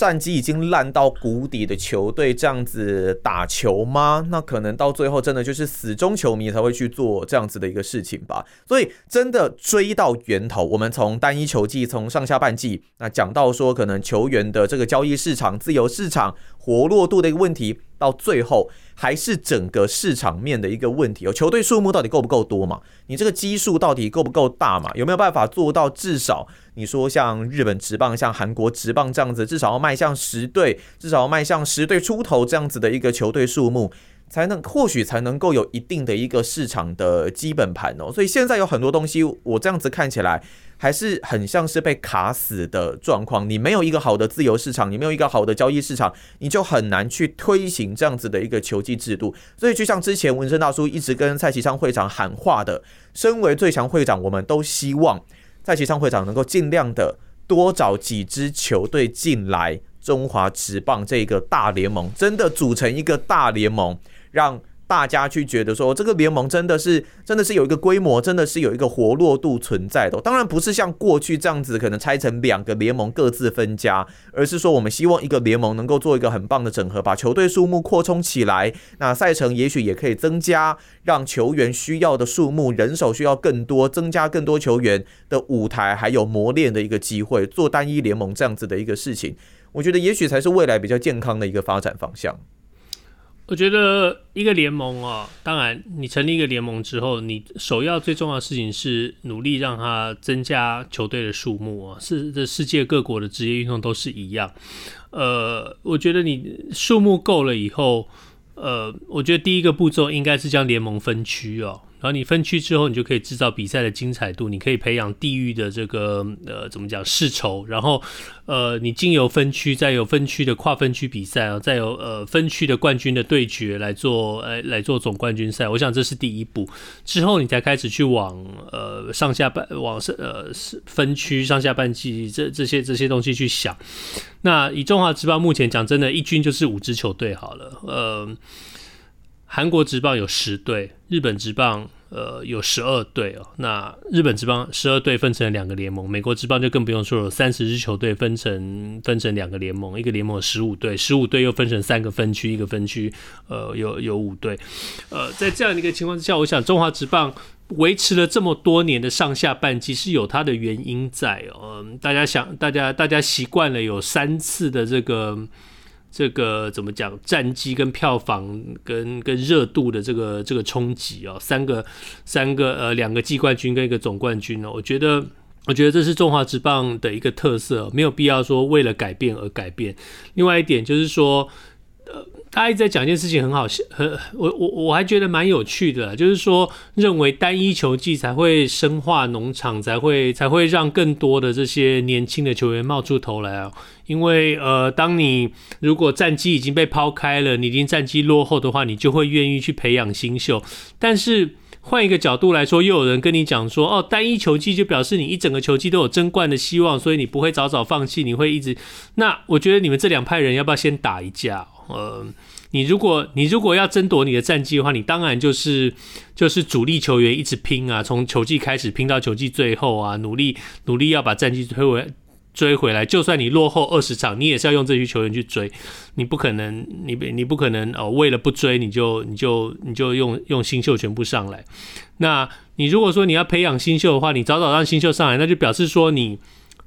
战绩已经烂到谷底的球队这样子打球吗？那可能到最后真的就是死忠球迷才会去做这样子的一个事情吧。所以真的追到源头，我们从单一球季，从上下半季，那讲到说可能球员的这个交易市场、自由市场活络度的一个问题，到最后。还是整个市场面的一个问题哦，球队数目到底够不够多嘛？你这个基数到底够不够大嘛？有没有办法做到至少你说像日本职棒、像韩国职棒这样子，至少要迈向十队，至少要迈向十队出头这样子的一个球队数目，才能或许才能够有一定的一个市场的基本盘哦。所以现在有很多东西，我这样子看起来。还是很像是被卡死的状况。你没有一个好的自由市场，你没有一个好的交易市场，你就很难去推行这样子的一个球季制度。所以，就像之前文生大叔一直跟蔡其昌会长喊话的，身为最强会长，我们都希望蔡其昌会长能够尽量的多找几支球队进来中华职棒这个大联盟，真的组成一个大联盟，让。大家去觉得说，这个联盟真的是真的是有一个规模，真的是有一个活络度存在的。当然不是像过去这样子，可能拆成两个联盟各自分家，而是说我们希望一个联盟能够做一个很棒的整合，把球队数目扩充起来。那赛程也许也可以增加，让球员需要的数目、人手需要更多，增加更多球员的舞台，还有磨练的一个机会，做单一联盟这样子的一个事情，我觉得也许才是未来比较健康的一个发展方向。我觉得一个联盟啊，当然你成立一个联盟之后，你首要最重要的事情是努力让它增加球队的数目啊。是这世界各国的职业运动都是一样。呃，我觉得你数目够了以后，呃，我觉得第一个步骤应该是将联盟分区哦。然后你分区之后，你就可以制造比赛的精彩度，你可以培养地域的这个呃怎么讲世仇，然后呃你经由分区，再有分区的跨分区比赛啊，再有呃分区的冠军的对决来做呃来做总冠军赛，我想这是第一步。之后你才开始去往呃上下半往呃分区上下半季这这些这些东西去想。那以中华职棒目前讲，真的，一军就是五支球队好了，呃。韩国职棒有十队，日本职棒呃有十二队哦。那日本职棒十二队分成了两个联盟，美国职棒就更不用说了，三十支球队分成分成两个联盟，一个联盟十五队，十五队又分成三个分区，一个分区呃有有五队。呃，在这样的一个情况之下，我想中华职棒维持了这么多年的上下半季是有它的原因在哦。大家想，大家大家习惯了有三次的这个。这个怎么讲？战绩跟票房跟跟热度的这个这个冲击哦，三个三个呃两个季冠军跟一个总冠军哦，我觉得我觉得这是中华职棒的一个特色，没有必要说为了改变而改变。另外一点就是说。他一直在讲一件事情，很好笑，很我我我还觉得蛮有趣的，就是说认为单一球技才会深化农场，才会才会让更多的这些年轻的球员冒出头来啊。因为呃，当你如果战绩已经被抛开了，你已经战绩落后的话，你就会愿意去培养新秀。但是换一个角度来说，又有人跟你讲说，哦，单一球技就表示你一整个球季都有争冠的希望，所以你不会早早放弃，你会一直。那我觉得你们这两派人要不要先打一架？呃，你如果你如果要争夺你的战绩的话，你当然就是就是主力球员一直拼啊，从球季开始拼到球季最后啊，努力努力要把战绩推回追回来，就算你落后二十场，你也是要用这些球员去追，你不可能，你你不可能哦，为了不追你就你就你就用用新秀全部上来。那你如果说你要培养新秀的话，你早早让新秀上来，那就表示说你。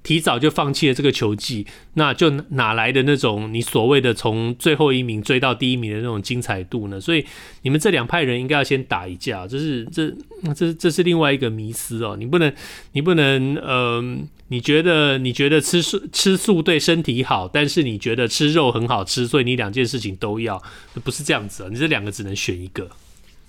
提早就放弃了这个球技，那就哪来的那种你所谓的从最后一名追到第一名的那种精彩度呢？所以你们这两派人应该要先打一架，这是这这这是另外一个迷思哦。你不能你不能呃，你觉得你觉得吃素吃素对身体好，但是你觉得吃肉很好吃，所以你两件事情都要，不是这样子啊。你这两个只能选一个。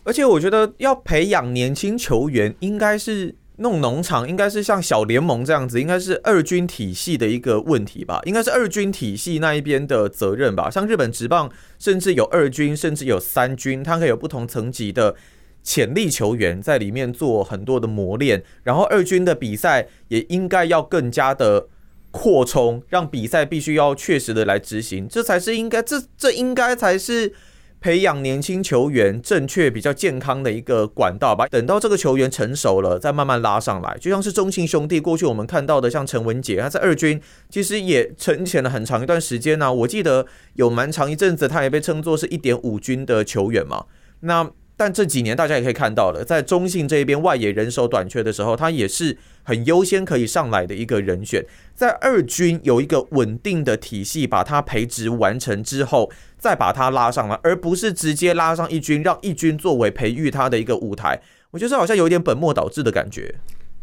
而且我觉得要培养年轻球员，应该是。弄农场应该是像小联盟这样子，应该是二军体系的一个问题吧，应该是二军体系那一边的责任吧。像日本职棒，甚至有二军，甚至有三军，它可以有不同层级的潜力球员在里面做很多的磨练。然后二军的比赛也应该要更加的扩充，让比赛必须要确实的来执行，这才是应该，这这应该才是。培养年轻球员正确、比较健康的一个管道吧。等到这个球员成熟了，再慢慢拉上来。就像是中信兄弟过去我们看到的，像陈文杰，他在二军其实也沉潜了很长一段时间呢、我记得有蛮长一阵子，他也被称作是一点五军的球员嘛。那但这几年大家也可以看到了，在中信这一边外野人手短缺的时候，他也是很优先可以上来的一个人选。在二军有一个稳定的体系，把他培植完成之后，再把他拉上来，而不是直接拉上一军，让一军作为培育他的一个舞台。我觉得这好像有点本末倒置的感觉。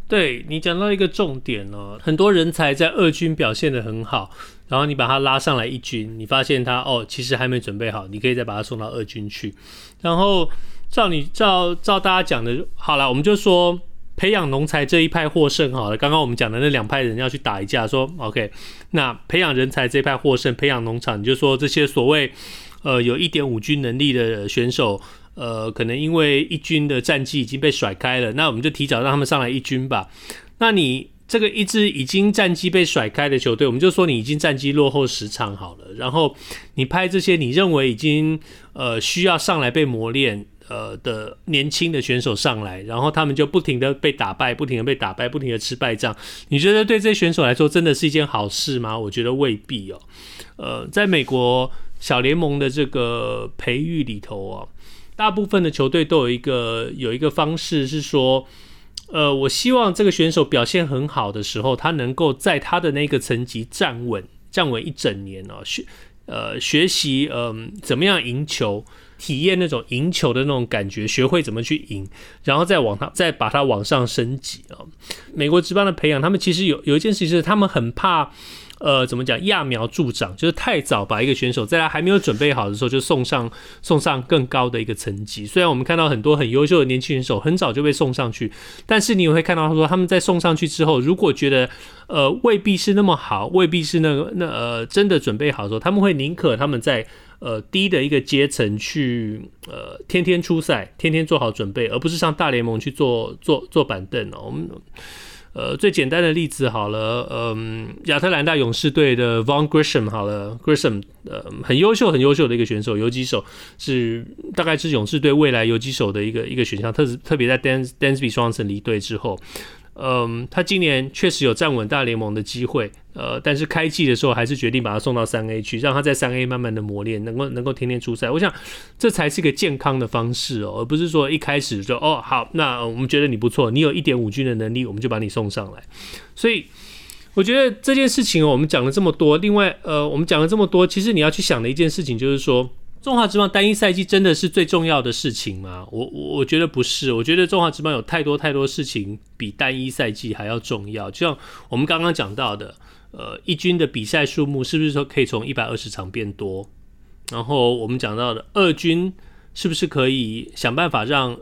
对，你讲到一个重点哦，很多人才在二军表现得很好，然后你把他拉上来一军，你发现他哦，其实还没准备好，你可以再把他送到二军去，然后。照你照照大家讲的，好了，我们就说培养农才这一派获胜好了。刚刚我们讲的那两派人要去打一架，说 OK，那培养人才这一派获胜，培养农场，你就说这些所谓呃有一点五军能力的选手，呃，可能因为一军的战绩已经被甩开了，那我们就提早让他们上来一军吧。那你这个一支已经战绩被甩开的球队，我们就说你已经战绩落后十场好了，然后你派这些你认为已经呃需要上来被磨练。呃的年轻的选手上来，然后他们就不停的被打败，不停的被打败，不停的吃败仗。你觉得对这些选手来说真的是一件好事吗？我觉得未必哦。呃，在美国小联盟的这个培育里头啊，大部分的球队都有一个有一个方式是说，呃，我希望这个选手表现很好的时候，他能够在他的那个层级站稳，站稳一整年哦，学呃学习嗯、怎么样赢球。体验那种赢球的那种感觉，学会怎么去赢，然后再往他再把它往上升级啊。美国职棒的培养，他们其实有有一件事情是，他们很怕。呃，怎么讲？揠苗助长，就是太早把一个选手在他还没有准备好的时候就送上送上更高的一个层级。虽然我们看到很多很优秀的年轻选手很早就被送上去，但是你也会看到他说他们在送上去之后，如果觉得呃未必是那么好，未必是那个那呃真的准备好的时候，他们会宁可他们在呃低的一个阶层去呃天天出赛，天天做好准备，而不是上大联盟去做做做板凳哦。我们。呃，最简单的例子好了，嗯，亚特兰大勇士队的 Von Grisham 好了，Grisham 呃很优秀很优秀的一个选手，游击手是大概是勇士队未来游击手的一个一个选项，特特别在 Dansby Swanson 离队之后。嗯，他今年确实有站稳大联盟的机会，呃，但是开季的时候还是决定把他送到三 A 去，让他在三 A 慢慢的磨练，能够能够天天出赛。我想这才是一个健康的方式哦，而不是说一开始就哦好，那我们觉得你不错，你有一点五军的能力，我们就把你送上来。所以我觉得这件事情哦我们讲了这么多，另外呃，我们讲了这么多，其实你要去想的一件事情就是说。中华职棒单一赛季真的是最重要的事情吗？我我我觉得不是，我觉得中华职棒有太多太多事情比单一赛季还要重要。就像我们刚刚讲到的，呃，一军的比赛数目是不是说可以从一百二十场变多？然后我们讲到的二军是不是可以想办法让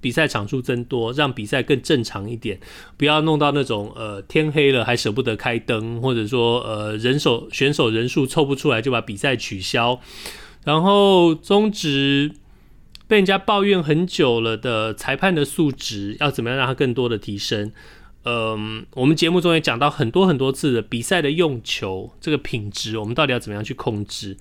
比赛场数增多，让比赛更正常一点，不要弄到那种呃天黑了还舍不得开灯，或者说呃人手选手人数凑不出来就把比赛取消。然后中职被人家抱怨很久了的裁判的素质，要怎么样让它更多的提升？嗯，我们节目中也讲到很多很多次的比赛的用球这个品质，我们到底要怎么样去控制？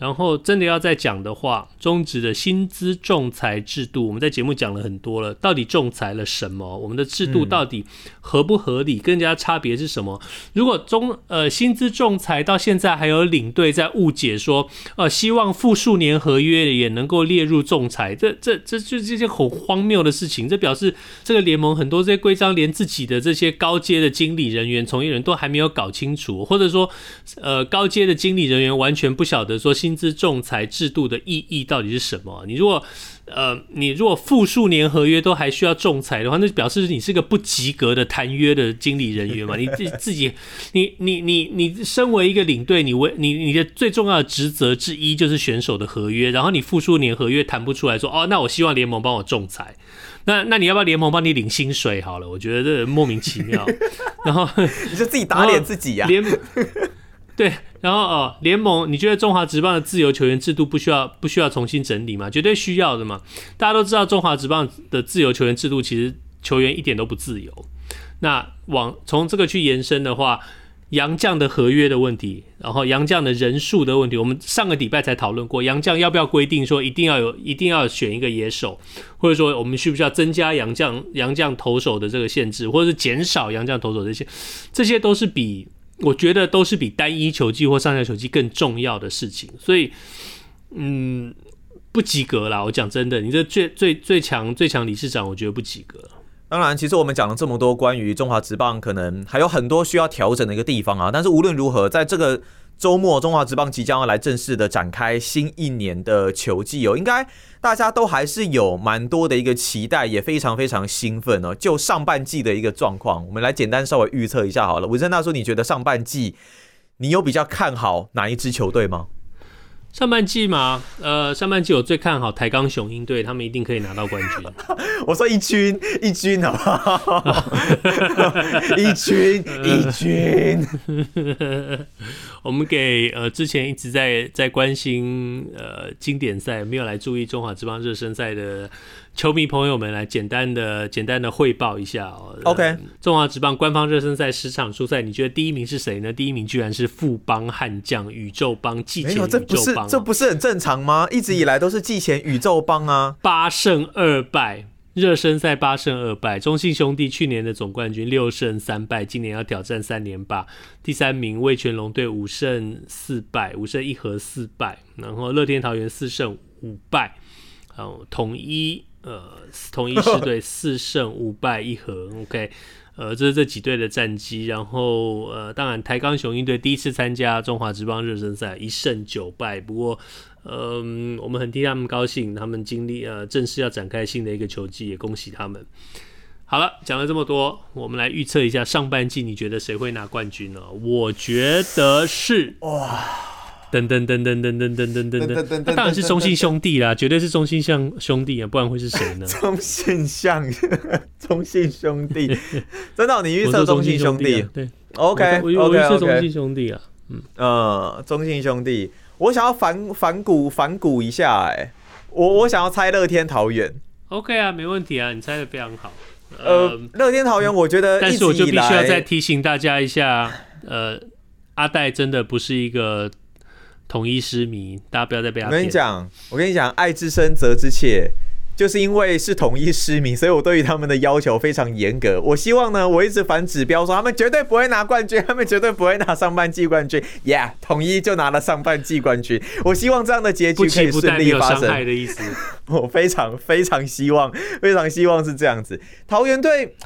然后真的要再讲的话，中职的薪资仲裁制度，我们在节目讲了很多了。到底仲裁了什么？我们的制度到底合不合理？跟人家差别是什么？如果中呃薪资仲裁到现在还有领队在误解说，呃希望复数年合约也能够列入仲裁，这这这就这些很荒谬的事情。这表示这个联盟很多这些规章连自己的这些高阶的经理人员、从业人都还没有搞清楚，或者说呃高阶的经理人员完全不晓得说薪薪资仲裁制度的意义到底是什么？你如果呃，你如果复数年合约都还需要仲裁的话，那表示你是个不及格的谈约的经理人员嘛？[laughs] 你自自己，你你你你身为一个领队，你为你你的最重要的职责之一就是选手的合约，然后你复数年合约谈不出来说，哦，那我希望联盟帮我仲裁，那那你要不要联盟帮你领薪水？好了，我觉得这莫名其妙，然后 [laughs] 你就自己打脸自己呀、啊。对，然后哦，联盟，你觉得中华职棒的自由球员制度不需要不需要重新整理吗？绝对需要的嘛！大家都知道，中华职棒的自由球员制度其实球员一点都不自由。那往从这个去延伸的话，洋将的合约的问题，然后洋将的人数的问题，我们上个礼拜才讨论过，洋将要不要规定说一定要有，一定要选一个野手，或者说我们需不需要增加洋将洋将投手的这个限制，或者是减少洋将投手这些，这些都是比。我觉得都是比单一球技或上下球技更重要的事情，所以，嗯，不及格啦。我讲真的，你这最最最强最强理事长，我觉得不及格。当然，其实我们讲了这么多关于中华职棒，可能还有很多需要调整的一个地方啊。但是无论如何，在这个周末，中华职棒即将要来正式的展开新一年的球季哦，应该大家都还是有蛮多的一个期待，也非常非常兴奋哦。就上半季的一个状况，我们来简单稍微预测一下好了。文森大叔，你觉得上半季你有比较看好哪一支球队吗？上半季嘛，呃，上半季我最看好台钢雄鹰队，他们一定可以拿到冠军。[laughs] 我说一军一军好不好？一 [laughs] 军一军。[laughs] 我们给呃之前一直在在关心呃经典赛没有来注意中华职棒热身赛的球迷朋友们来简单的简单的汇报一下哦。OK，中华职棒官方热身赛十场初赛，你觉得第一名是谁呢？第一名居然是富邦悍将宇宙帮季前宇宙邦，这不是很正常吗？一直以来都是季前宇宙帮啊，八胜二败。热身赛八胜二败，中信兄弟去年的总冠军六胜三败，今年要挑战三连霸。第三名味全龙队五胜四败，五胜一和四败。然后乐天桃园四胜五败，然后统一呃统一狮队四胜五败一和。[laughs] OK，呃这是这几队的战绩。然后呃当然台钢雄鹰队第一次参加中华职棒热身赛一胜九败，不过。嗯，我们很替他们高兴，他们经历呃正式要展开新的一个球季，也恭喜他们。好了，讲了这么多，我们来预测一下上半季，你觉得谁会拿冠军呢？我觉得是哇，噔噔噔噔噔噔噔噔噔噔，那当然是中信兄弟啦，绝对是中信像兄弟啊，不然会是谁呢？[laughs] 中信像 [laughs] 中信兄弟，[laughs] 真的，你预测中信兄弟？对，OK，我预测中信兄弟啊，嗯呃，中信兄弟。我想要反反骨反骨一下，哎，我我想要猜乐天桃园。OK 啊，没问题啊，你猜的非常好。呃，乐天桃园，我觉得，但是我就必须要再提醒大家一下，呃，阿戴真的不是一个统一失迷，大家不要再被。我跟你讲，我跟你讲，爱之深责之切。就是因为是统一失迷，所以我对于他们的要求非常严格。我希望呢，我一直反指标说他们绝对不会拿冠军，他们绝对不会拿上半季冠军。Yeah，统一就拿了上半季冠军。我希望这样的结局可以顺利发生。的意思，[laughs] 我非常非常希望，非常希望是这样子。桃园队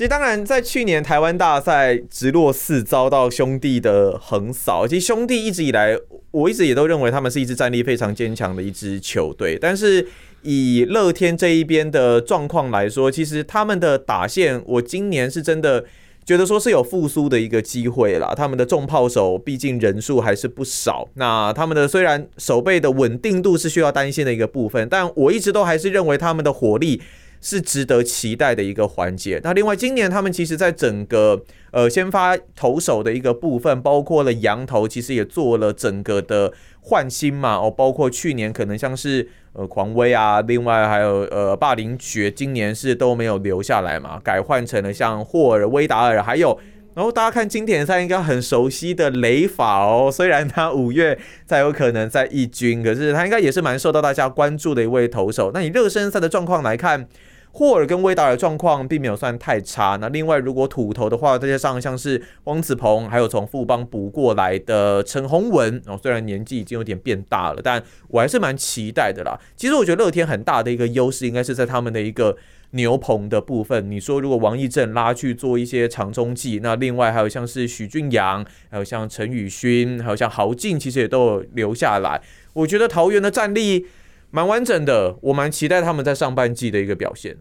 其实当然在去年台湾大赛直落四遭到兄弟的横扫。其实兄弟一直以来，我一直也都认为他们是一支战力非常坚强的一支球队，但是。以乐天这一边的状况来说，其实他们的打线，我今年是真的觉得说是有复苏的一个机会啦。他们的重炮手毕竟人数还是不少，那他们的虽然守备的稳定度是需要担心的一个部分，但我一直都还是认为他们的火力是值得期待的一个环节。那另外，今年他们其实在整个呃先发投手的一个部分，包括了羊头，其实也做了整个的换新嘛。哦，包括去年可能像是。呃，狂威啊，另外还有呃，霸凌爵，今年是都没有留下来嘛，改换成了像霍尔、威达尔，还有然后大家看经典赛应该很熟悉的雷法哦，[laughs] 虽然他五月才有可能在一军，可是他应该也是蛮受到大家关注的一位投手。那你热身赛的状况来看，霍尔跟威达尔状况并没有算太差。那另外如果土投的话，再加上像是汪子鹏，还有从富邦补过来的陈宏文哦，虽然年纪已经有点变大了，但我还是蛮期待的啦。其实我觉得乐天很大的一个优势，应该是在他们的一个。牛棚的部分，你说如果王溢正拉去做一些长中继，那另外还有像是许俊阳，还有像陈宇勋，还有像豪进，其实也都有留下来。我觉得桃园的战力蛮完整的，我蛮期待他们在上半季的一个表现。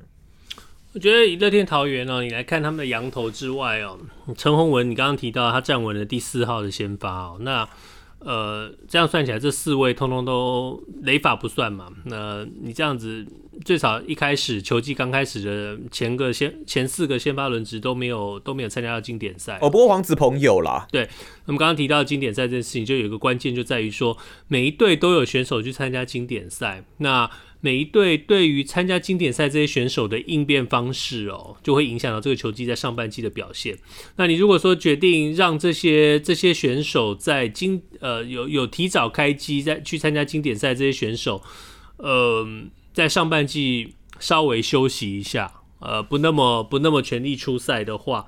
我觉得以乐天桃园哦，你来看他们的羊头之外哦，陈宏文，你刚刚提到他站稳了第四号的先发哦，那。呃，这样算起来，这四位通通都雷法不算嘛？那你这样子，最少一开始球季刚开始的前个先前四个先发轮值都没有都没有参加到经典赛。哦，不过黄子鹏有啦。对，那么刚刚提到经典赛这件事情，就有一个关键就在于说，每一队都有选手去参加经典赛。那每一队对于参加经典赛这些选手的应变方式哦，就会影响到这个球季在上半季的表现。那你如果说决定让这些这些选手在经呃有有提早开机在去参加经典赛，这些选手呃在上半季稍微休息一下，呃不那么不那么全力出赛的话，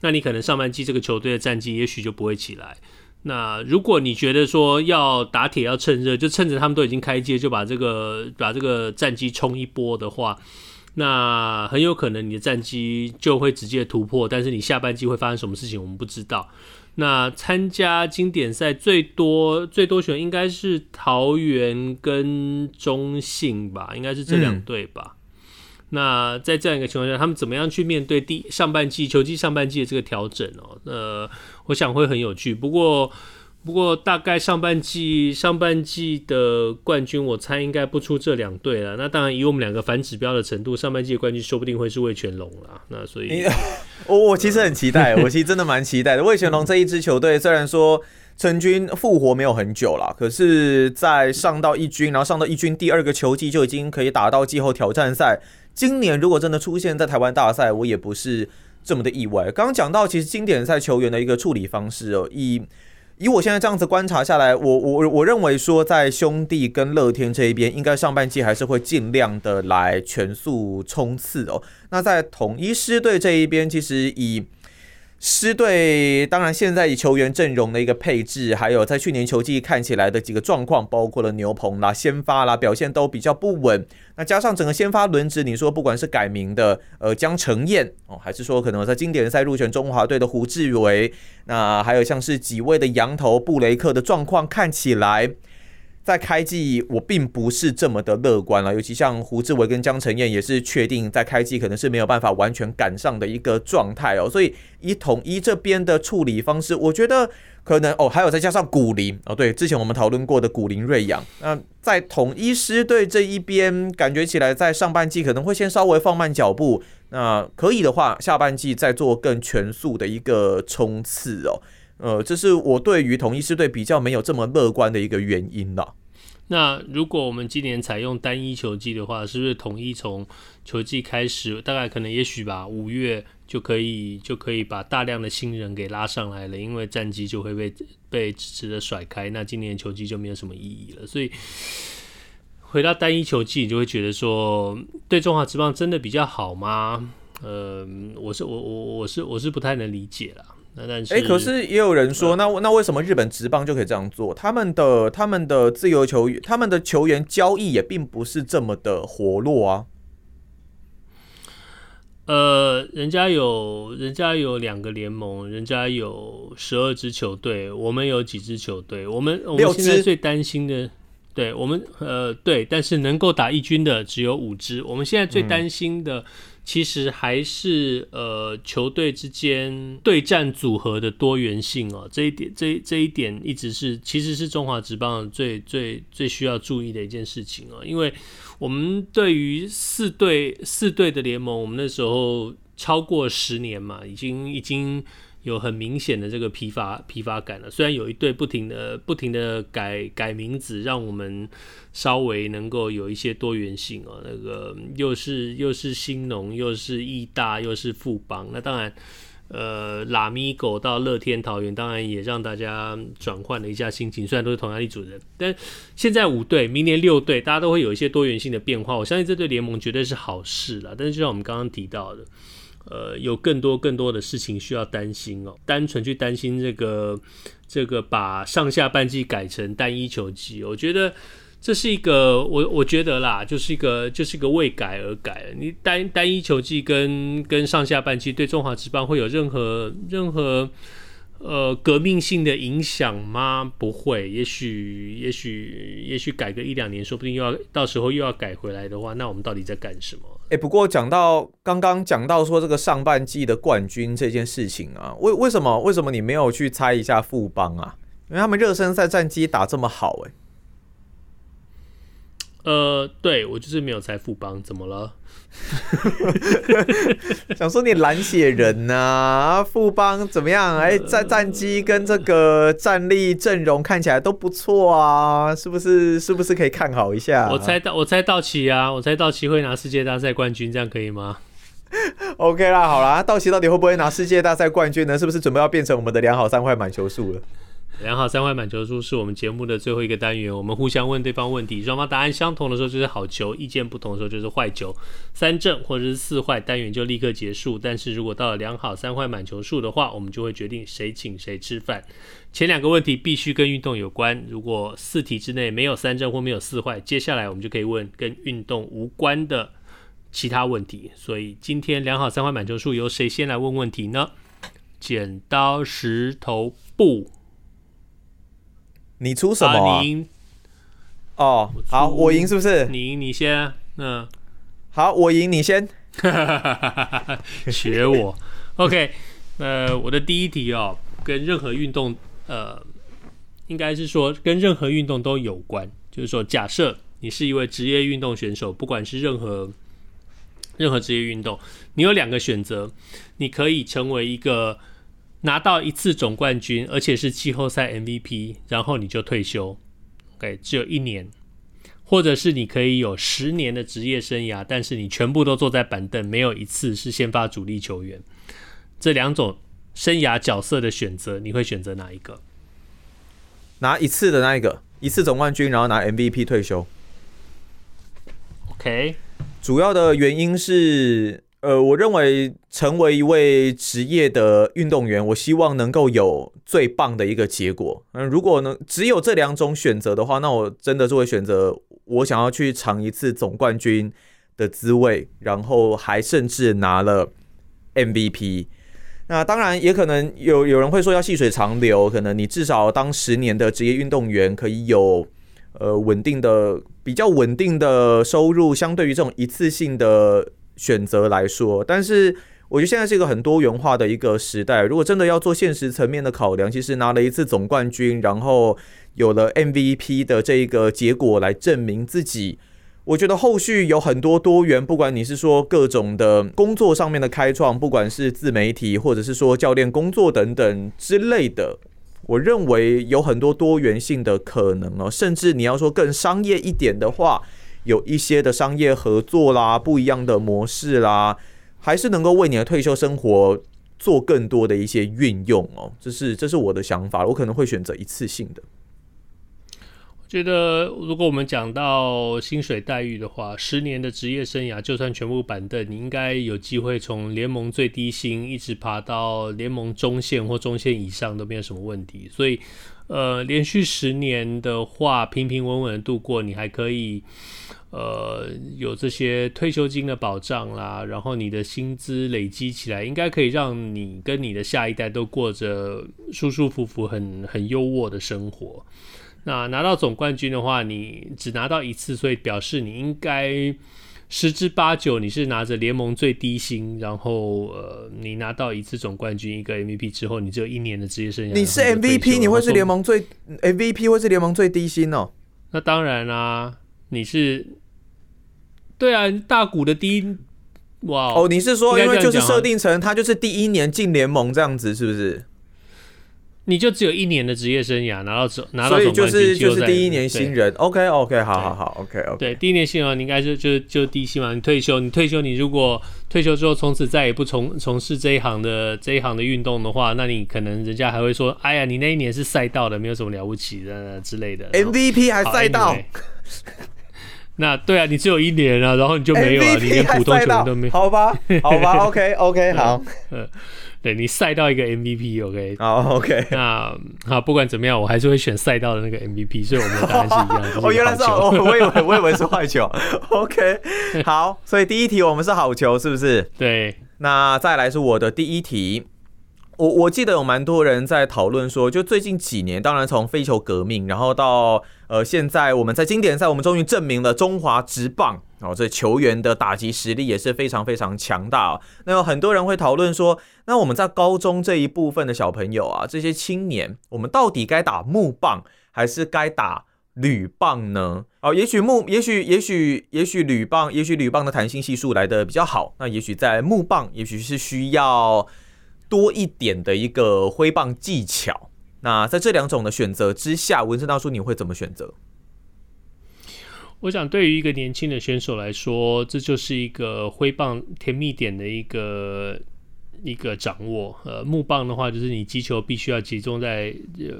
那你可能上半季这个球队的战绩也许就不会起来。那如果你觉得说要打铁要趁热，就趁着他们都已经开机，就把这个把这个战机冲一波的话，那很有可能你的战机就会直接突破。但是你下半季会发生什么事情，我们不知道。那参加经典赛最多最多选应该是桃园跟中信吧，应该是这两队吧。嗯那在这样一个情况下，他们怎么样去面对第上半季球季上半季的这个调整哦？呃，我想会很有趣。不过，不过大概上半季上半季的冠军，我猜应该不出这两队了。那当然，以我们两个反指标的程度，上半季的冠军说不定会是味全龙了。那所以，[laughs] 我我其实很期待，我其实真的蛮期待的。味全龙这一支球队，虽然说成军复活没有很久了，可是，在上到一军，然后上到一军第二个球季就已经可以打到季后挑战赛。今年如果真的出现在台湾大赛，我也不是这么的意外。刚刚讲到，其实经典赛球员的一个处理方式哦，以以我现在这样子观察下来，我我我认为说，在兄弟跟乐天这一边，应该上半季还是会尽量的来全速冲刺哦。那在统一师队这一边，其实以狮队当然，现在以球员阵容的一个配置，还有在去年球季看起来的几个状况，包括了牛棚啦、先发啦，表现都比较不稳。那加上整个先发轮值，你说不管是改名的呃江承燕哦，还是说可能在经典赛入选中华队的胡志伟，那还有像是几位的羊头布雷克的状况，看起来。在开季，我并不是这么的乐观了，尤其像胡志伟跟江承燕也是确定在开季可能是没有办法完全赶上的一个状态哦，所以以统一这边的处理方式，我觉得可能哦，还有再加上古林哦，对，之前我们讨论过的古林睿炀，那在统一狮队这一边，感觉起来在上半季可能会先稍微放慢脚步，那可以的话，下半季再做更全速的一个冲刺哦。呃，这是我对于统一狮队比较没有这么乐观的一个原因了。那如果我们今年采用单一球季的话，是不是统一从球季开始，大概可能也许吧，五月就可以就可以把大量的新人给拉上来了，因为战绩就会被被直直的甩开，那今年球季就没有什么意义了。所以回到单一球季，你就会觉得说，对中华职棒真的比较好吗？呃，我是我我我是我是不太能理解啦。那但是，哎、欸，可是也有人说，那那为什么日本职棒就可以这样做？他们的他们的自由球员，他们的球员交易也并不是这么的活络啊。呃，人家有人家有两个联盟，人家有十二支球队，我们有几支球队？我们我们现在最担心的，对我们呃对，但是能够打一军的只有五支。我们现在最担心的。其实还是呃球队之间对战组合的多元性哦，这一点这这一点一直是其实是中华职棒最最最需要注意的一件事情哦，因为我们对于四队四队的联盟，我们那时候超过十年嘛，已经已经。有很明显的这个疲乏疲乏感了。虽然有一队不停的不停的改改名字，让我们稍微能够有一些多元性哦。那个又是又是兴农，又是义大，又是富邦。那当然，呃拉米狗到乐天桃园，当然也让大家转换了一下心情。虽然都是同样一组人，但现在五队，明年六队，大家都会有一些多元性的变化。我相信这对联盟绝对是好事了。但是就像我们刚刚提到的，呃，有更多更多的事情需要担心哦。单纯去担心这个这个把上下半季改成单一球季，我觉得。这是一个我我觉得啦，就是一个就是一个为改而改。你单单一球季跟跟上下半季对中华职棒会有任何任何呃革命性的影响吗？不会，也许也许也许改个一两年，说不定又要到时候又要改回来的话，那我们到底在干什么？哎，不过讲到刚刚讲到说这个上半季的冠军这件事情啊，为为什么为什么你没有去猜一下富邦啊？因为他们热身赛战绩打这么好，哎。呃，对，我就是没有猜富邦，怎么了？[laughs] 想说你蓝血人呐、啊，富邦怎么样？哎，战战绩跟这个战力阵容看起来都不错啊，是不是？是不是可以看好一下？我猜到，我猜道奇啊，我猜道奇会拿世界大赛冠军，这样可以吗？[laughs] OK 啦，好啦，道奇到底会不会拿世界大赛冠军呢？是不是准备要变成我们的良好三坏满球数了？两好三坏满球数是我们节目的最后一个单元，我们互相问对方问题，双方答案相同的时候就是好球，意见不同的时候就是坏球。三正或者是四坏单元就立刻结束。但是如果到了两好三坏满球数的话，我们就会决定谁请谁吃饭。前两个问题必须跟运动有关，如果四题之内没有三正或没有四坏，接下来我们就可以问跟运动无关的其他问题。所以今天两好三坏满球数由谁先来问问题呢？剪刀石头布。你出什么、啊？啊、你赢哦，好，我赢是不是？你赢，你先。嗯，好，我赢，你先。[laughs] 学我。OK，呃，我的第一题哦，跟任何运动，呃，应该是说跟任何运动都有关。就是说，假设你是一位职业运动选手，不管是任何任何职业运动，你有两个选择，你可以成为一个。拿到一次总冠军，而且是季后赛 MVP，然后你就退休，OK，只有一年，或者是你可以有十年的职业生涯，但是你全部都坐在板凳，没有一次是先发主力球员。这两种生涯角色的选择，你会选择哪一个？拿一次的那一个，一次总冠军，然后拿 MVP 退休。OK，主要的原因是。呃，我认为成为一位职业的运动员，我希望能够有最棒的一个结果。嗯，如果能只有这两种选择的话，那我真的是会选择我想要去尝一次总冠军的滋味，然后还甚至拿了 MVP。那当然也可能有有人会说要细水长流，可能你至少当十年的职业运动员，可以有呃稳定的、比较稳定的收入，相对于这种一次性的。选择来说，但是我觉得现在是一个很多元化的一个时代。如果真的要做现实层面的考量，其实拿了一次总冠军，然后有了 MVP 的这一个结果来证明自己，我觉得后续有很多多元，不管你是说各种的工作上面的开创，不管是自媒体，或者是说教练工作等等之类的，我认为有很多多元性的可能哦。甚至你要说更商业一点的话。有一些的商业合作啦，不一样的模式啦，还是能够为你的退休生活做更多的一些运用哦。这是这是我的想法，我可能会选择一次性的。我觉得，如果我们讲到薪水待遇的话，十年的职业生涯，就算全部板凳，你应该有机会从联盟最低薪一直爬到联盟中线或中线以上都没有什么问题。所以，呃，连续十年的话，平平稳稳的度过，你还可以。呃，有这些退休金的保障啦，然后你的薪资累积起来，应该可以让你跟你的下一代都过着舒舒服服很、很很优渥的生活。那拿到总冠军的话，你只拿到一次，所以表示你应该十之八九你是拿着联盟最低薪，然后呃，你拿到一次总冠军一个 MVP 之后，你只有一年的职业生涯。你是 MVP，你会是联盟最 MVP，会是联盟最低薪哦？那当然啦、啊，你是。对啊，大谷的第一哇哦，你是说因为就是设定成他就是第一年进联盟这样子，是不是？你就只有一年的职业生涯拿到总拿到，所以就是就是第一年新人。OK OK，好好好，OK OK。对，第一年新人你应该就就就第一期嘛。你退休，你退休，你如果退休之后从此再也不从从事这一行的这一行的运动的话，那你可能人家还会说，哎呀，你那一年是赛道的，没有什么了不起的之类的。MVP 还赛道？[laughs] 那对啊，你只有一年啊，然后你就没有了，你连普通球员都没有。好吧，好吧，[laughs] OK OK，好，嗯。对你赛到一个 MVP，OK，好，OK，那好，不管怎么样，我还是会选赛道的那个 MVP，所以我们的答案是一样的。[laughs] 哦，原来是我，我以为我以为是坏球，[laughs] OK，好，所以第一题我们是好球，是不是？对，那再来是我的第一题。我我记得有蛮多人在讨论说，就最近几年，当然从飞球革命，然后到呃现在我们在经典赛，我们终于证明了中华职棒哦，这球员的打击实力也是非常非常强大。那有很多人会讨论说，那我们在高中这一部分的小朋友啊，这些青年，我们到底该打木棒还是该打铝棒呢？哦，也许木，也许也许也许铝棒，也许铝棒的弹性系数来得比较好。那也许在木棒，也许是需要。多一点的一个挥棒技巧，那在这两种的选择之下，文生大叔你会怎么选择？我想，对于一个年轻的选手来说，这就是一个挥棒甜蜜点的一个一个掌握。呃，木棒的话，就是你击球必须要集中在，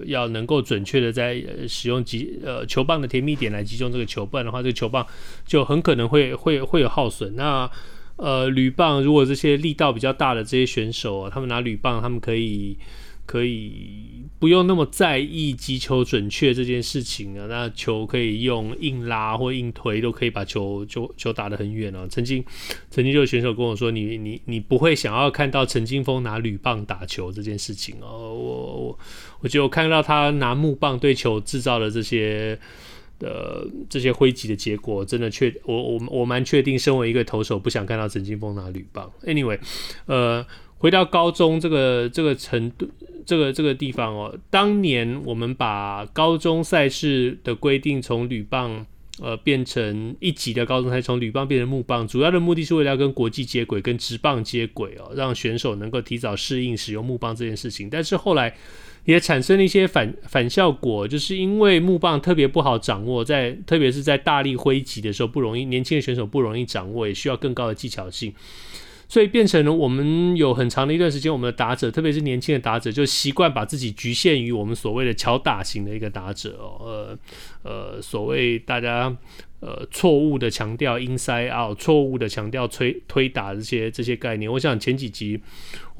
要能够准确的在使用击呃球棒的甜蜜点来击中这个球，不然的话，这个球棒就很可能会会会有耗损。那呃，铝棒如果这些力道比较大的这些选手啊，他们拿铝棒，他们可以可以不用那么在意击球准确这件事情啊。那球可以用硬拉或硬推，都可以把球球球打得很远啊。曾经曾经就有选手跟我说，你你你不会想要看到陈金锋拿铝棒打球这件事情哦。我我我觉得我看到他拿木棒对球制造的这些。呃，这些挥击的结果真的确，我我我蛮确定，身为一个投手，不想看到陈金锋拿铝棒。Anyway，呃，回到高中这个这个程度，这个这个地方哦，当年我们把高中赛事的规定从铝棒呃变成一级的高中赛，从铝棒变成木棒，主要的目的是为了要跟国际接轨，跟职棒接轨哦，让选手能够提早适应使用木棒这件事情。但是后来。也产生了一些反反效果，就是因为木棒特别不好掌握，在特别是在大力挥击的时候不容易，年轻的选手不容易掌握，也需要更高的技巧性，所以变成了我们有很长的一段时间，我们的打者，特别是年轻的打者，就习惯把自己局限于我们所谓的巧打型的一个打者哦，呃呃，所谓大家。呃，错误的强调 inside out，错误的强调推推打这些这些概念。我想前几集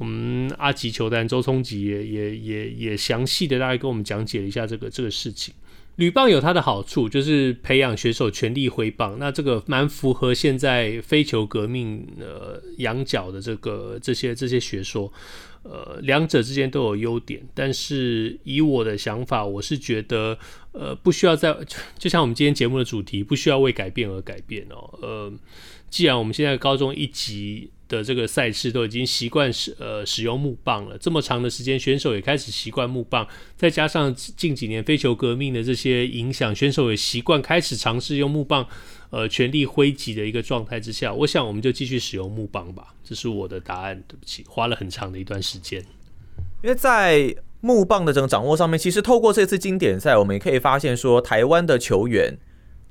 我们阿吉球单周聪吉也也也也详细的大概跟我们讲解了一下这个这个事情。铝棒有它的好处，就是培养选手全力挥棒，那这个蛮符合现在非球革命呃仰角的这个这些这些学说。呃，两者之间都有优点，但是以我的想法，我是觉得，呃，不需要在，就像我们今天节目的主题，不需要为改变而改变哦。呃，既然我们现在高中一级的这个赛事都已经习惯使呃使用木棒了，这么长的时间，选手也开始习惯木棒，再加上近几年飞球革命的这些影响，选手也习惯开始尝试用木棒。呃，全力挥击的一个状态之下，我想我们就继续使用木棒吧。这是我的答案。对不起，花了很长的一段时间。因为在木棒的整个掌握上面，其实透过这次经典赛，我们也可以发现说，台湾的球员，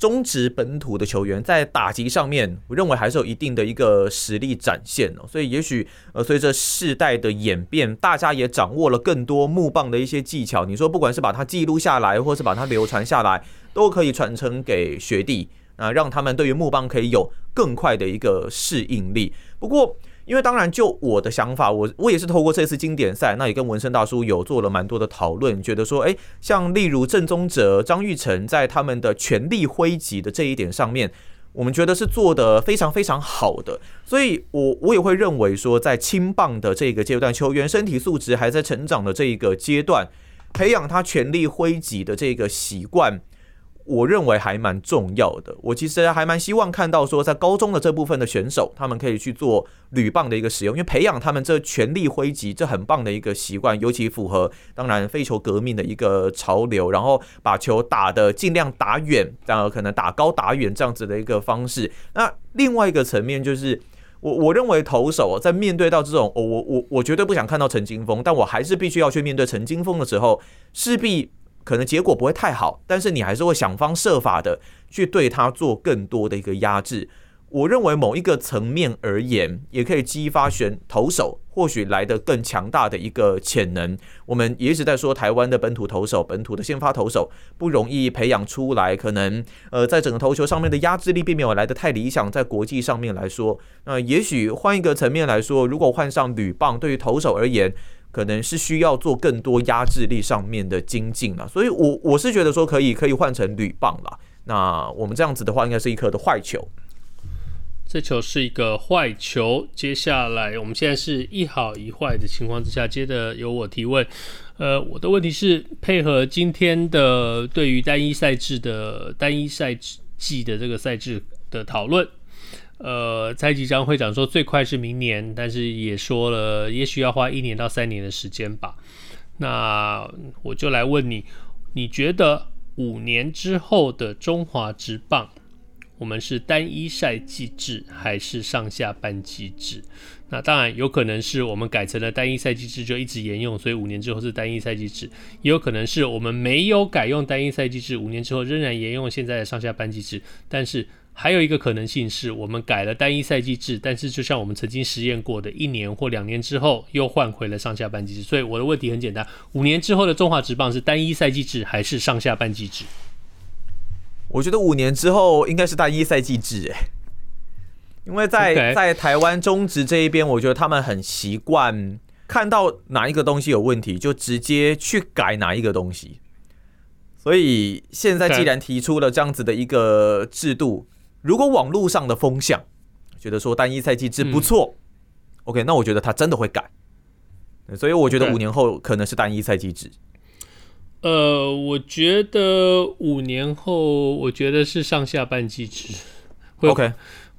中职本土的球员在打击上面，我认为还是有一定的一个实力展现哦。所以也许呃，随着世代的演变，大家也掌握了更多木棒的一些技巧。你说，不管是把它记录下来，或是把它流传下来，都可以传承给学弟。啊，让他们对于木棒可以有更快的一个适应力。不过，因为当然就我的想法，我我也是透过这次经典赛，那也跟文生大叔有做了蛮多的讨论，觉得说，诶，像例如郑宗哲、张玉成在他们的全力挥击的这一点上面，我们觉得是做得非常非常好的。所以我我也会认为说，在青棒的这个阶段，球员身体素质还在成长的这一个阶段，培养他全力挥击的这个习惯。我认为还蛮重要的。我其实还蛮希望看到说，在高中的这部分的选手，他们可以去做铝棒的一个使用，因为培养他们这全力挥击，这很棒的一个习惯，尤其符合当然飞球革命的一个潮流，然后把球打得尽量打远，然后可能打高打远这样子的一个方式。那另外一个层面就是，我我认为投手在面对到这种，我我我我绝对不想看到陈金峰，但我还是必须要去面对陈金峰的时候，势必可能结果不会太好，但是你还是会想方设法的去对他做更多的一个压制。我认为某一个层面而言，也可以激发选投手或许来的更强大的一个潜能。我们也一直在说台湾的本土投手、本土的先发投手不容易培养出来，可能呃在整个投球上面的压制力并没有来得太理想。在国际上面来说，那也许换一个层面来说，如果换上铝棒，对于投手而言，可能是需要做更多压制力上面的精进了。所以我我是觉得说可以可以换成铝棒了。那我们这样子的话，应该是一颗的坏球。这球是一个坏球。接下来，我们现在是一好一坏的情况之下，接着由我提问。呃，我的问题是配合今天的对于单一赛制的单一赛季的这个赛制的讨论。呃，蔡其昌会长说最快是明年，但是也说了，也许要花一年到三年的时间吧。那我就来问你，你觉得五年之后的中华职棒？我们是单一赛季制还是上下半季制？那当然有可能是我们改成了单一赛季制，就一直沿用，所以五年之后是单一赛季制；也有可能是我们没有改用单一赛季制，五年之后仍然沿用现在的上下半季制。但是还有一个可能性是我们改了单一赛季制，但是就像我们曾经实验过的，一年或两年之后又换回了上下半季制。所以我的问题很简单：五年之后的中华职棒是单一赛季制还是上下半季制？我觉得五年之后应该是单一赛季制，哎，因为在.在台湾中职这一边，我觉得他们很习惯看到哪一个东西有问题，就直接去改哪一个东西。所以现在既然提出了这样子的一个制度，如果网络上的风向觉得说单一赛季制不错，嗯，OK，那我觉得他真的会改。所以我觉得五年后可能是单一赛季制。呃，我觉得五年后，我觉得是上下半季制，会 OK，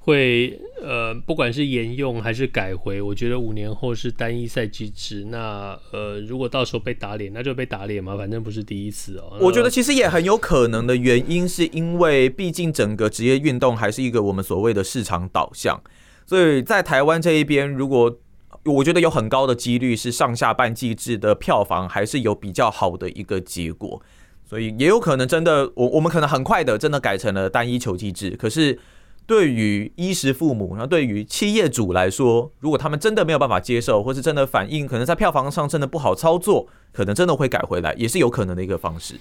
会呃，不管是沿用还是改回，我觉得五年后是单一赛季制。那呃，如果到时候被打脸，那就被打脸嘛，反正不是第一次哦。我觉得其实也很有可能的原因，是因为毕竟整个职业运动还是一个我们所谓的市场导向，所以在台湾这一边，如果我觉得有很高的几率是上下半季制的票房还是有比较好的一个结果，所以也有可能真的，我我们可能很快的真的改成了单一球季制。可是对于衣食父母，然后对于企业主来说，如果他们真的没有办法接受，或是真的反映可能在票房上真的不好操作，可能真的会改回来，也是有可能的一个方式。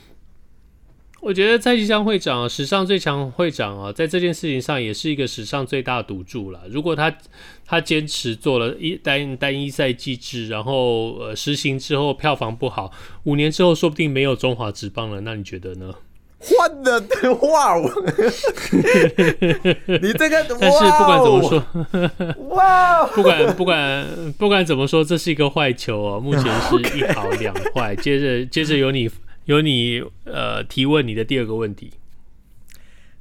我觉得蔡其昌会长，史上最强会长啊，在这件事情上也是一个史上最大赌注了。如果他他坚持做了一单单一赛季制，然后呃实行之后票房不好，五年之后说不定没有中华职棒了，那你觉得呢？换的话，[laughs] 你这个，但是不管怎么说，[laughs] 哇，不管不管不管怎么说，这是一个坏球哦。[laughs] 目前是一好两坏，接着接着由你。由你呃提问你的第二个问题。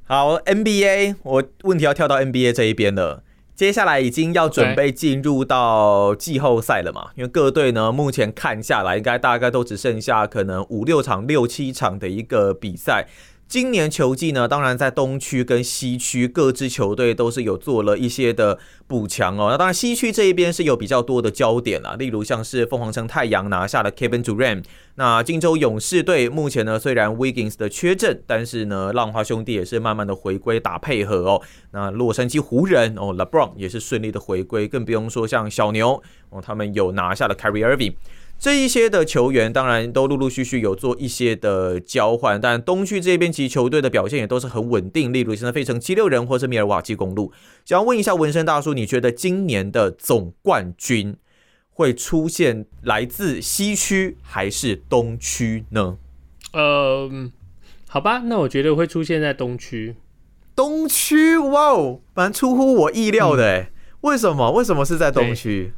好，NBA，我问题要跳到 NBA 这一边了。接下来已经要准备进入到季后赛了嘛？因为各队呢目前看下来，应该大概都只剩下可能五六场、六七场的一个比赛。今年球季呢，当然在东区跟西区各支球队都是有做了一些的补强哦。那当然西区这一边是有比较多的焦点啦，例如像是凤凰城太阳拿下了 Kevin Durant，那金州勇士队目前呢虽然 Wiggins 的缺阵，但是呢浪花兄弟也是慢慢的回归打配合哦。那洛杉矶湖人哦 LeBron 也是顺利的回归，更不用说像小牛哦，他们有拿下了 Kyrie Irving。这一些的球员当然都陆陆续续有做一些的交换，但东区这边其实球队的表现也都是很稳定，例如现在费城七六人或是米尔瓦基公路。想要问一下纹身大叔，你觉得今年的总冠军会出现来自西区还是东区呢？呃，好吧，那我觉得会出现在东区。东区，哇哦，蛮出乎我意料的诶，为什么？为什么是在东区？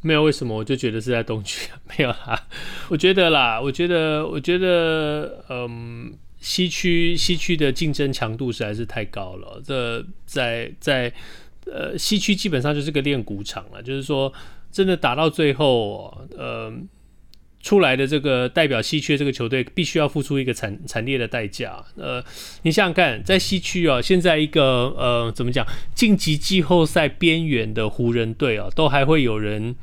没有为什么，我就觉得是在东区，没有啦。[laughs] 我觉得啦，我觉得，我觉得，嗯，西区西区的竞争强度实在是太高了。这在在呃西区基本上就是个练鼓场了，就是说真的打到最后，呃，出来的这个代表西区这个球队，必须要付出一个惨惨烈的代价。呃，你想想看，在西区啊，现在一个呃，怎么讲，晋级季后赛边缘的湖人队啊，都还会有人。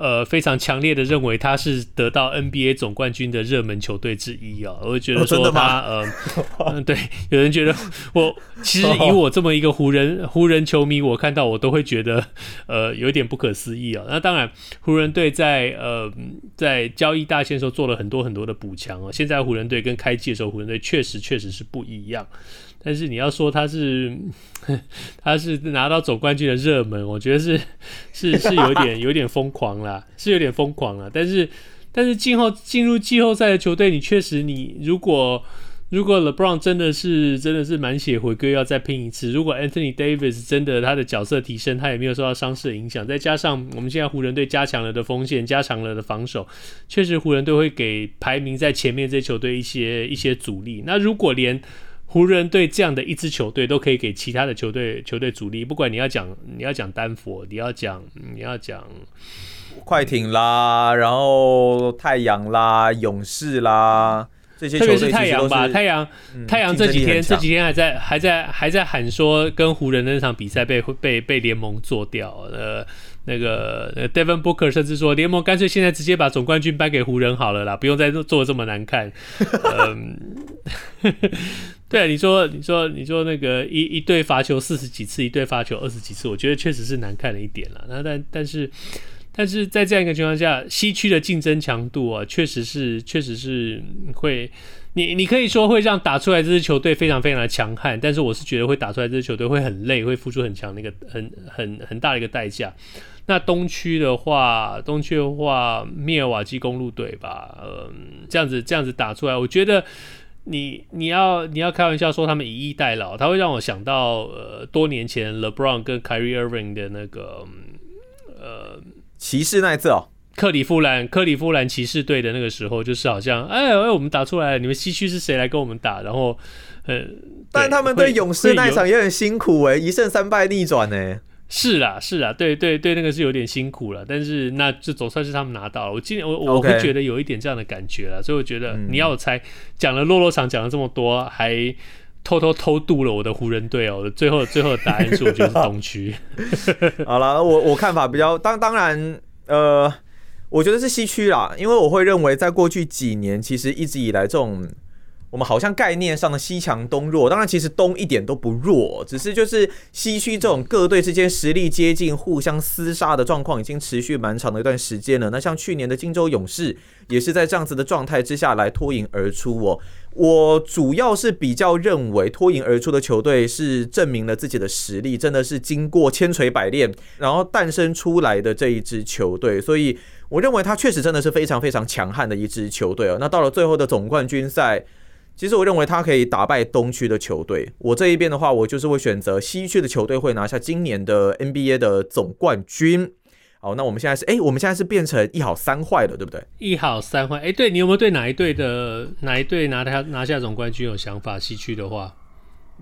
呃，非常强烈的认为他是得到 NBA 总冠军的热门球队之一啊！我会觉得说他，呃，嗯，对，有人觉得我其实以我这么一个湖人湖人球迷，我看到我都会觉得呃有点不可思议啊。那当然，湖人队在呃在交易大限的时候做了很多很多的补强啊。现在湖人队跟开季的时候，湖人队确实确实是不一样。但是你要说他是，[laughs] 他是拿到总冠军的热门，我觉得是是是有点 [laughs] 有点疯狂啦，是有点疯狂了。但是但是进后进入季后赛的球队，你确实你如果如果 LeBron 真的是真的是满血回归要再拼一次，如果 Anthony Davis 真的他的角色提升，他也没有受到伤势的影响，再加上我们现在湖人队加强了的锋线，加强了的防守，确实湖人队会给排名在前面这些球队一些一些阻力。那如果连湖人队这样的一支球队都可以给其他的球队球队主力，不管你要讲你要讲丹佛，你要讲你要讲快艇啦，然后太阳啦、勇士啦这些球队，特别是太阳吧，太阳、嗯、太阳这几天这几天还在还在还在喊说跟湖人的那场比赛被被被联盟做掉，呃，那个 Devin Booker 甚至说联盟干脆现在直接把总冠军颁给湖人好了啦，不用再做这么难看，[laughs] 嗯。[laughs] 对啊，你说，你说，你说那个一一队罚球四十几次，一队罚球二十几次，我觉得确实是难看了一点了。那但但是，但是在这样一个情况下，西区的竞争强度啊，确实是确实是会，你你可以说会让打出来这支球队非常非常的强悍，但是我是觉得会打出来这支球队会很累，会付出很强的一个很很很大的一个代价。那东区的话，东区的话，密尔瓦基公路队吧，嗯，这样子这样子打出来，我觉得。你你要你要开玩笑说他们以逸待劳，他会让我想到呃多年前 LeBron 跟 Kyrie Irving 的那个呃骑士那一次哦，克里夫兰克里夫兰骑士队的那个时候，就是好像哎哎我们打出来了，你们西区是谁来跟我们打？然后呃，但他们对勇士那一场也很辛苦哎，一胜三败逆转呢。是啦，是啦，对对对，那个是有点辛苦了，但是那这总算是他们拿到了。我今年我我会觉得有一点这样的感觉了.所以我觉得你要我猜，讲了落落场讲了这么多，还偷偷偷渡了我的湖人队哦。最后最后的答案是，我觉得是东区。[laughs] 好了，我我看法比较当当然，呃，我觉得是西区啦，因为我会认为在过去几年，其实一直以来这种。我们好像概念上的西强东弱，当然其实东一点都不弱，只是就是西区这种各队之间实力接近、互相厮杀的状况已经持续蛮长的一段时间了。那像去年的金州勇士也是在这样子的状态之下来脱颖而出哦。我主要是比较认为脱颖而出的球队是证明了自己的实力，真的是经过千锤百炼然后诞生出来的这一支球队，所以我认为他确实真的是非常非常强悍的一支球队哦。那到了最后的总冠军赛。其实我认为他可以打败东区的球队。我这一边的话，我就是会选择西区的球队会拿下今年的 NBA 的总冠军。好，那我们现在是，哎，我们现在是变成一好三坏了，对不对？一好三坏，哎，对，你有没有对哪一队的哪一队拿他拿下总冠军有想法？西区的话，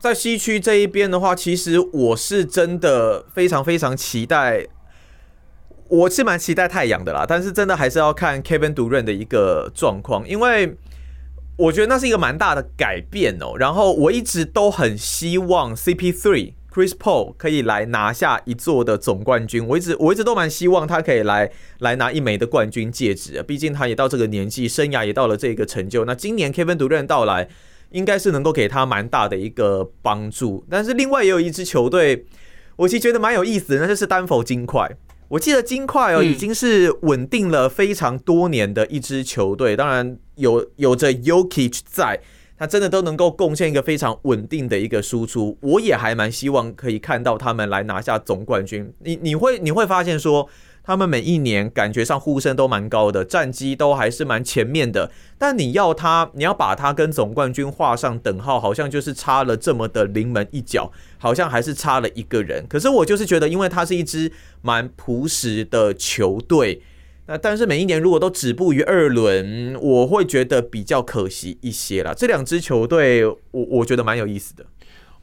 在西区这一边的话，其实我是真的非常非常期待，我是蛮期待太阳的啦。但是真的还是要看 Kevin Durant 的一个状况，因为。我觉得那是一个蛮大的改变哦，然后我一直都很希望 CP3 Chris Paul 可以来拿下一座的总冠军，我一直我一直都蛮希望他可以来来拿一枚的冠军戒指啊，毕竟他也到这个年纪，生涯也到了这个成就。那今年 Kevin Durant 到来，应该是能够给他蛮大的一个帮助。但是另外也有一支球队，我其实觉得蛮有意思的，那就是丹佛金块。我记得金块哦，已经是稳定了非常多年的一支球队。当然有有着 Yokic 在，他真的都能够贡献一个非常稳定的一个输出。我也还蛮希望可以看到他们来拿下总冠军。你你会你会发现说。他们每一年感觉上呼声都蛮高的，战绩都还是蛮前面的。但你要他，你要把他跟总冠军画上等号，好像就是差了这么的临门一脚，好像还是差了一个人。可是我就是觉得，因为他是一支蛮朴实的球队，那但是每一年如果都止步于二轮，我会觉得比较可惜一些啦。这两支球队，我我觉得蛮有意思的。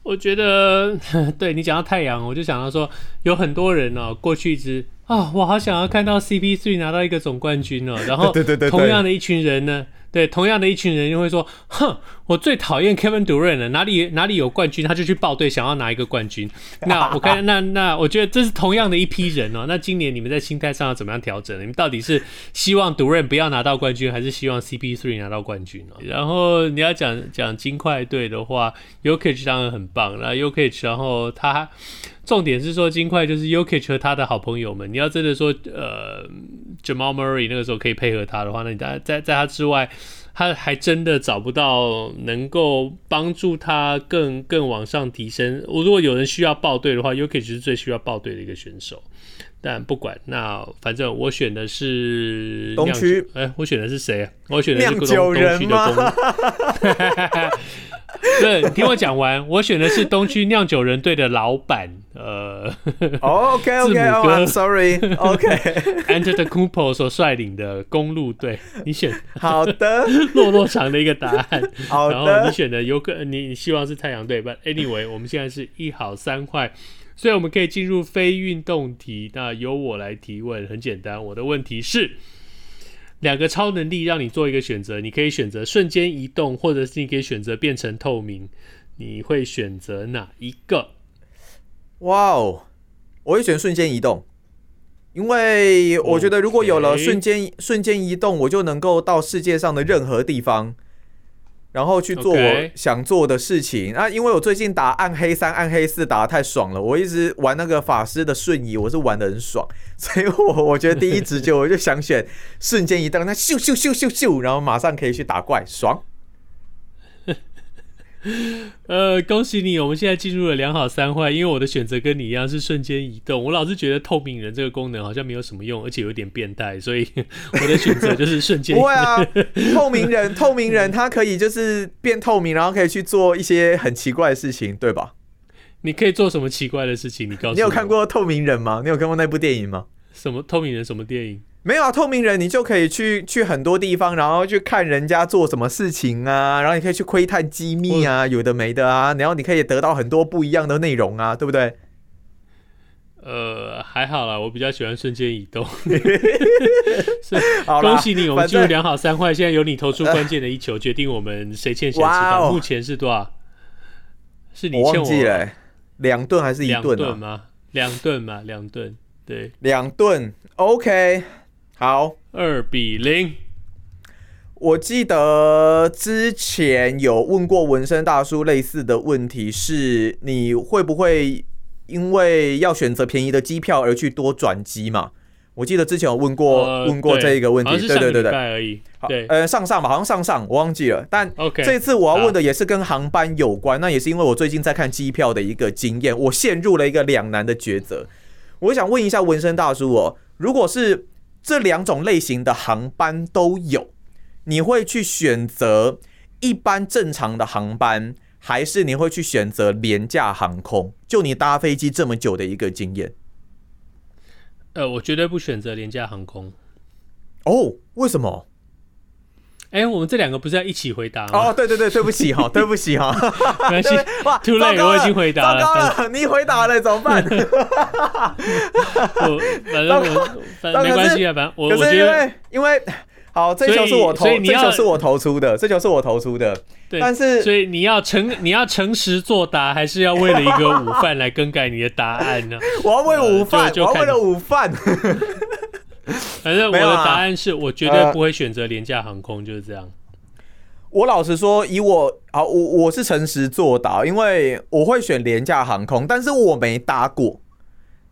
我觉得，[laughs] 对你讲到太阳，我就想到说，有很多人呢、过去一直。啊，我好想要看到 CP3 拿到一个总冠军哦。[laughs] 然后，同样的一群人呢？对，同样的一群人就会说：“哼，我最讨厌 Kevin Durant 了，哪里哪里有冠军，他就去报队，想要拿一个冠军。”那我看，[laughs] 那那我觉得这是同样的一批人哦。那今年你们在心态上要怎么样调整？你们到底是希望 Durant 不要拿到冠军，还是希望 CP3 拿到冠军呢？然后你要讲讲金块队的话，Jokic 当然很棒，那 Jokic，然后他。重点是说，金块就是 Yokic 和他的好朋友们。你要真的说，呃，Jamal Murray 那个时候可以配合他的话，那你在在在他之外，他还真的找不到能够帮助他更更往上提升。我如果有人需要报队的话，Yokic 是最需要报队的一个选手。但不管，那反正我选的是东区。哎、欸，我选的是谁？我选的是东东区的公。[laughs] 对，你听我讲完，我选的是东区酿酒人队的老板，呃，OK OK，sorry，OK，Antetokounmpo [laughs] [laughs] 所率领的公路队，你选好的，落落长的一个答案，好的，然后你选的有可你你希望是太阳队，But anyway，我们现在是一好三坏，所以我们可以进入非运动题，那由我来提问，很简单，我的问题是。两个超能力让你做一个选择，你可以选择瞬间移动，或者是你可以选择变成透明，你会选择哪一个？哇哦，我会选瞬间移动，因为我觉得如果有了瞬间.瞬间移动，我就能够到世界上的任何地方。然后去做我想做的事情。啊、因为我最近打暗黑三、暗黑四打的太爽了，我一直玩那个法师的瞬移，我是玩的很爽，[laughs] 所以我我觉得第一直觉我就想选瞬间移动，那咻咻咻咻咻，然后马上可以去打怪，爽。[laughs] 呃，恭喜你！我们现在进入了良好三坏，因为我的选择跟你一样是瞬间移动。我老是觉得透明人这个功能好像没有什么用，而且有点变态，所以 [laughs] 我的选择就是瞬间移动。不会啊，[laughs] 透明人，透明人他可以就是变透明，然后可以去做一些很奇怪的事情，对吧？你可以做什么奇怪的事情？你告诉我。你有看过透明人吗？你有看过那部电影吗？什么透明人？什么电影？没有啊，透明人你就可以去去很多地方，然后去看人家做什么事情啊，然后你可以去窥探机密啊，有的没的啊，然后你可以得到很多不一样的内容啊，对不对？呃，还好啦，我比较喜欢瞬间移动。[laughs] 恭喜你，我们进入两好三坏，现在由你投出关键的一球，决定我们谁欠谁吃饭。目前是多少？是你欠我，两顿还是一顿啊？吗？两顿嘛，两顿，对，两顿，OK。好，二比零。我记得之前有问过纹身大叔类似的问题，是你会不会因为要选择便宜的机票而去多转机嘛？我记得之前有问过、呃、问过这一个问题，对对对对，而已。好，呃，上上吧，好像上上，我忘记了。但这次我要问的也是跟航班有关，那也是因为我最近在看机票的一个经验，我陷入了一个两难的抉择。我想问一下纹身大叔哦，如果是这两种类型的航班都有，你会去选择一般正常的航班，还是你会去选择廉价航空？就你搭飞机这么久的一个经验，呃，我绝对不选择廉价航空。哦，为什么？哎，我们这两个不是要一起回答吗？哦，对对对，对不起哈，对不起哈，[laughs] 没关系。哇，[laughs] too late，我已经回答了。糟糕了，你回答了怎么办？[laughs] 我反正我反正没关系啊，反正我我觉得因为好，这球是我投，这球是我投出的，这球是我投出的。对，但是所以你要诚你要诚实作答，还是要为了一个午饭来更改你的答案呢？我要为午饭，我要为了午饭。[laughs] 反正我的答案是我绝对不会选择廉价航空，就是这样。我老实说，以我啊，我我是诚实作答，因为我会选廉价航空，但是我没搭过。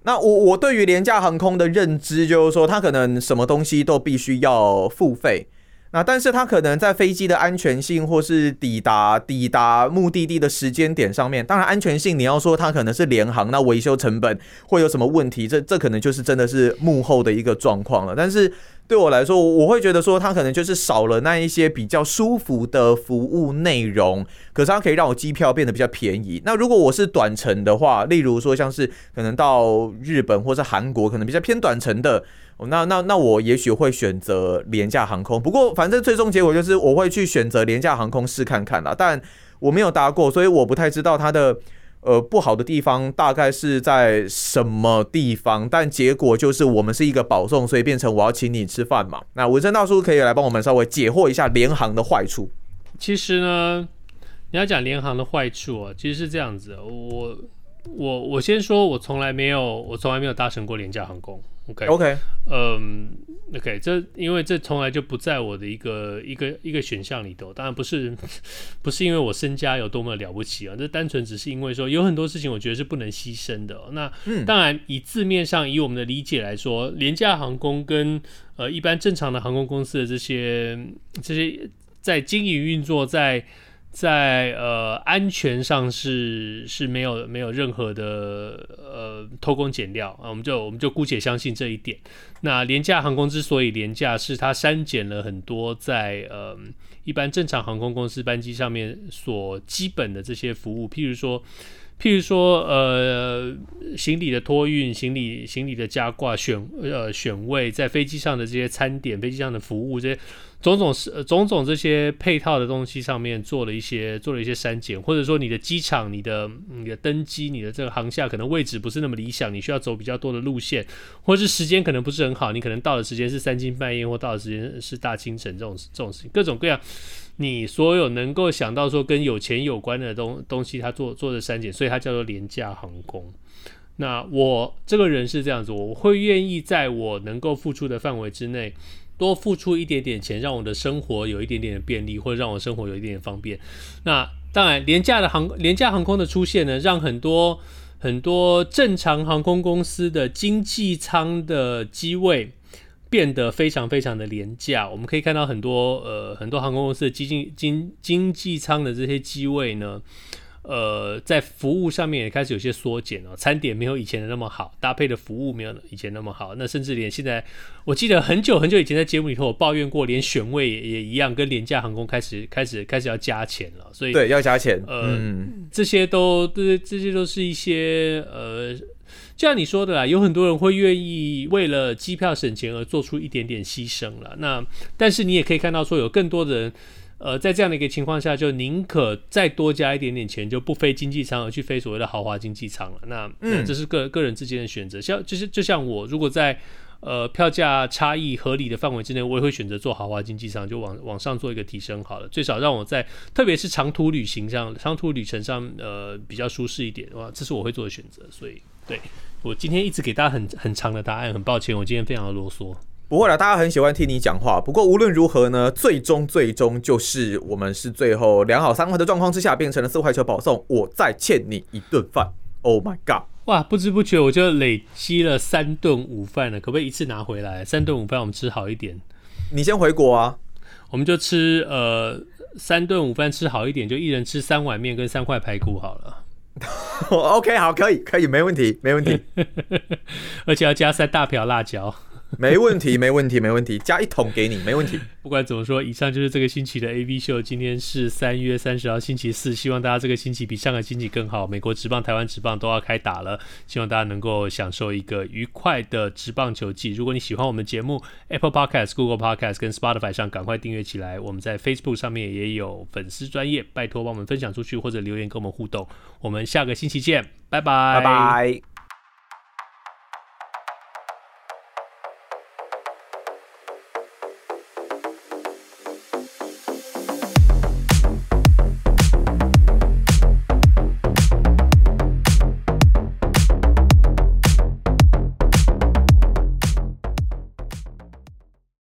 那我我对于廉价航空的认知就是说，它可能什么东西都必须要付费。那但是它可能在飞机的安全性，或是抵达抵达目的地的时间点上面，当然安全性你要说它可能是联航，那维修成本会有什么问题？这这可能就是真的是幕后的一个状况了。但是对我来说，我会觉得说它可能就是少了那一些比较舒服的服务内容，可是它可以让我机票变得比较便宜。那如果我是短程的话，例如说像是可能到日本或是韩国，可能比较偏短程的。哦那那那我也许会选择廉价航空，不过反正最终结果就是我会去选择廉价航空试看看啦。但我没有搭过，所以我不太知道它的呃，不好的地方大概是在什么地方？但结果就是我们是一个保送，所以变成我要请你吃饭嘛。那文生大叔可以来帮我们稍微解惑一下联航的坏处。其实呢，你要讲联航的坏处啊，其实是这样子。我我我先说，我从来没有，我从来没有搭乘过廉价航空。OK OK，嗯。OK，这因为这从来就不在我的一个一个一个选项里头。当然不是，[laughs] 不是因为我身家有多么了不起啊，这单纯只是因为说有很多事情我觉得是不能牺牲的。那当然以字面上以我们的理解来说，廉价航空跟呃一般正常的航空公司的这些这些在经营运作在。在呃安全上是是没有没有任何的呃偷工减料啊，我们就我们就姑且相信这一点。那廉价航空之所以廉价，是它删减了很多在呃一般正常航空公司班机上面所基本的这些服务，譬如说譬如说呃行李的托运、行李行李的加挂、选呃选位，在飞机上的这些餐点、飞机上的服务这些。种种是种种这些配套的东西上面做了一些做了一些删减，或者说你的机场、你的你的登机、你的这个航厦可能位置不是那么理想，你需要走比较多的路线，或是时间可能不是很好，你可能到的时间是三更半夜，或到的时间是大清晨，这种这种事情，各种各样，你所有能够想到说跟有钱有关的东东西，它做做的删减，所以它叫做廉价航空。那我这个人是这样子，我会愿意在我能够付出的范围之内。多付出一点点钱，让我的生活有一点点的便利，或者让我生活有一点点方便。那当然，廉价的航廉价航空的出现呢，让很多很多正常航空公司的经济舱的机位变得非常非常的廉价。我们可以看到很多呃很多航空公司的经济经经济舱的这些机位呢。呃，在服务上面也开始有些缩减了，餐点没有以前的那么好，搭配的服务没有以前那么好。那甚至连现在，我记得很久很久以前在节目里头，我抱怨过，连选位也一样，跟廉价航空开始开始开始要加钱了。所以对，要加钱。呃，嗯、这些都对，这些都是一些呃，就像你说的啦，有很多人会愿意为了机票省钱而做出一点点牺牲了。那但是你也可以看到说，有更多的人。呃，在这样的一个情况下，就宁可再多加一点点钱，就不飞经济舱，而去飞所谓的豪华经济舱了。那，嗯，这是个个人之间的选择。像就是就像我，如果在呃票价差异合理的范围之内，我也会选择做豪华经济舱，就往往上做一个提升好了。最少让我在特别是长途旅行上、长途旅程上，呃，比较舒适一点的话，这是我会做的选择。所以，对，我今天一直给大家很很长的答案，很抱歉，我今天非常的啰嗦。不会啦，大家很喜欢听你讲话。不过无论如何呢，最终最终就是我们是最后两好三坏的状况之下，变成了四块球保送。我再欠你一顿饭。Oh my god！哇，不知不觉我就累积了三顿午饭了。可不可以一次拿回来？三顿午饭我们吃好一点。你先回国啊，我们就吃呃三顿午饭吃好一点，就一人吃三碗面跟三块排骨好了。[laughs] OK，好，可以，可以，没问题，没问题。[laughs] 而且要加三大瓢辣椒。没问题，[laughs] 没问题，没问题，加一桶给你，没问题。不管怎么说，以上就是这个星期的 AV 秀。今天是三月三十号，星期四。希望大家这个星期比上个星期更好。美国职棒、台湾职棒都要开打了，希望大家能够享受一个愉快的职棒球季。如果你喜欢我们节目，Apple Podcast、Google Podcast 跟 Spotify 上赶快订阅起来。我们在 Facebook 上面也有粉丝专业，拜托帮我们分享出去或者留言跟我们互动。我们下个星期见，拜拜，拜拜。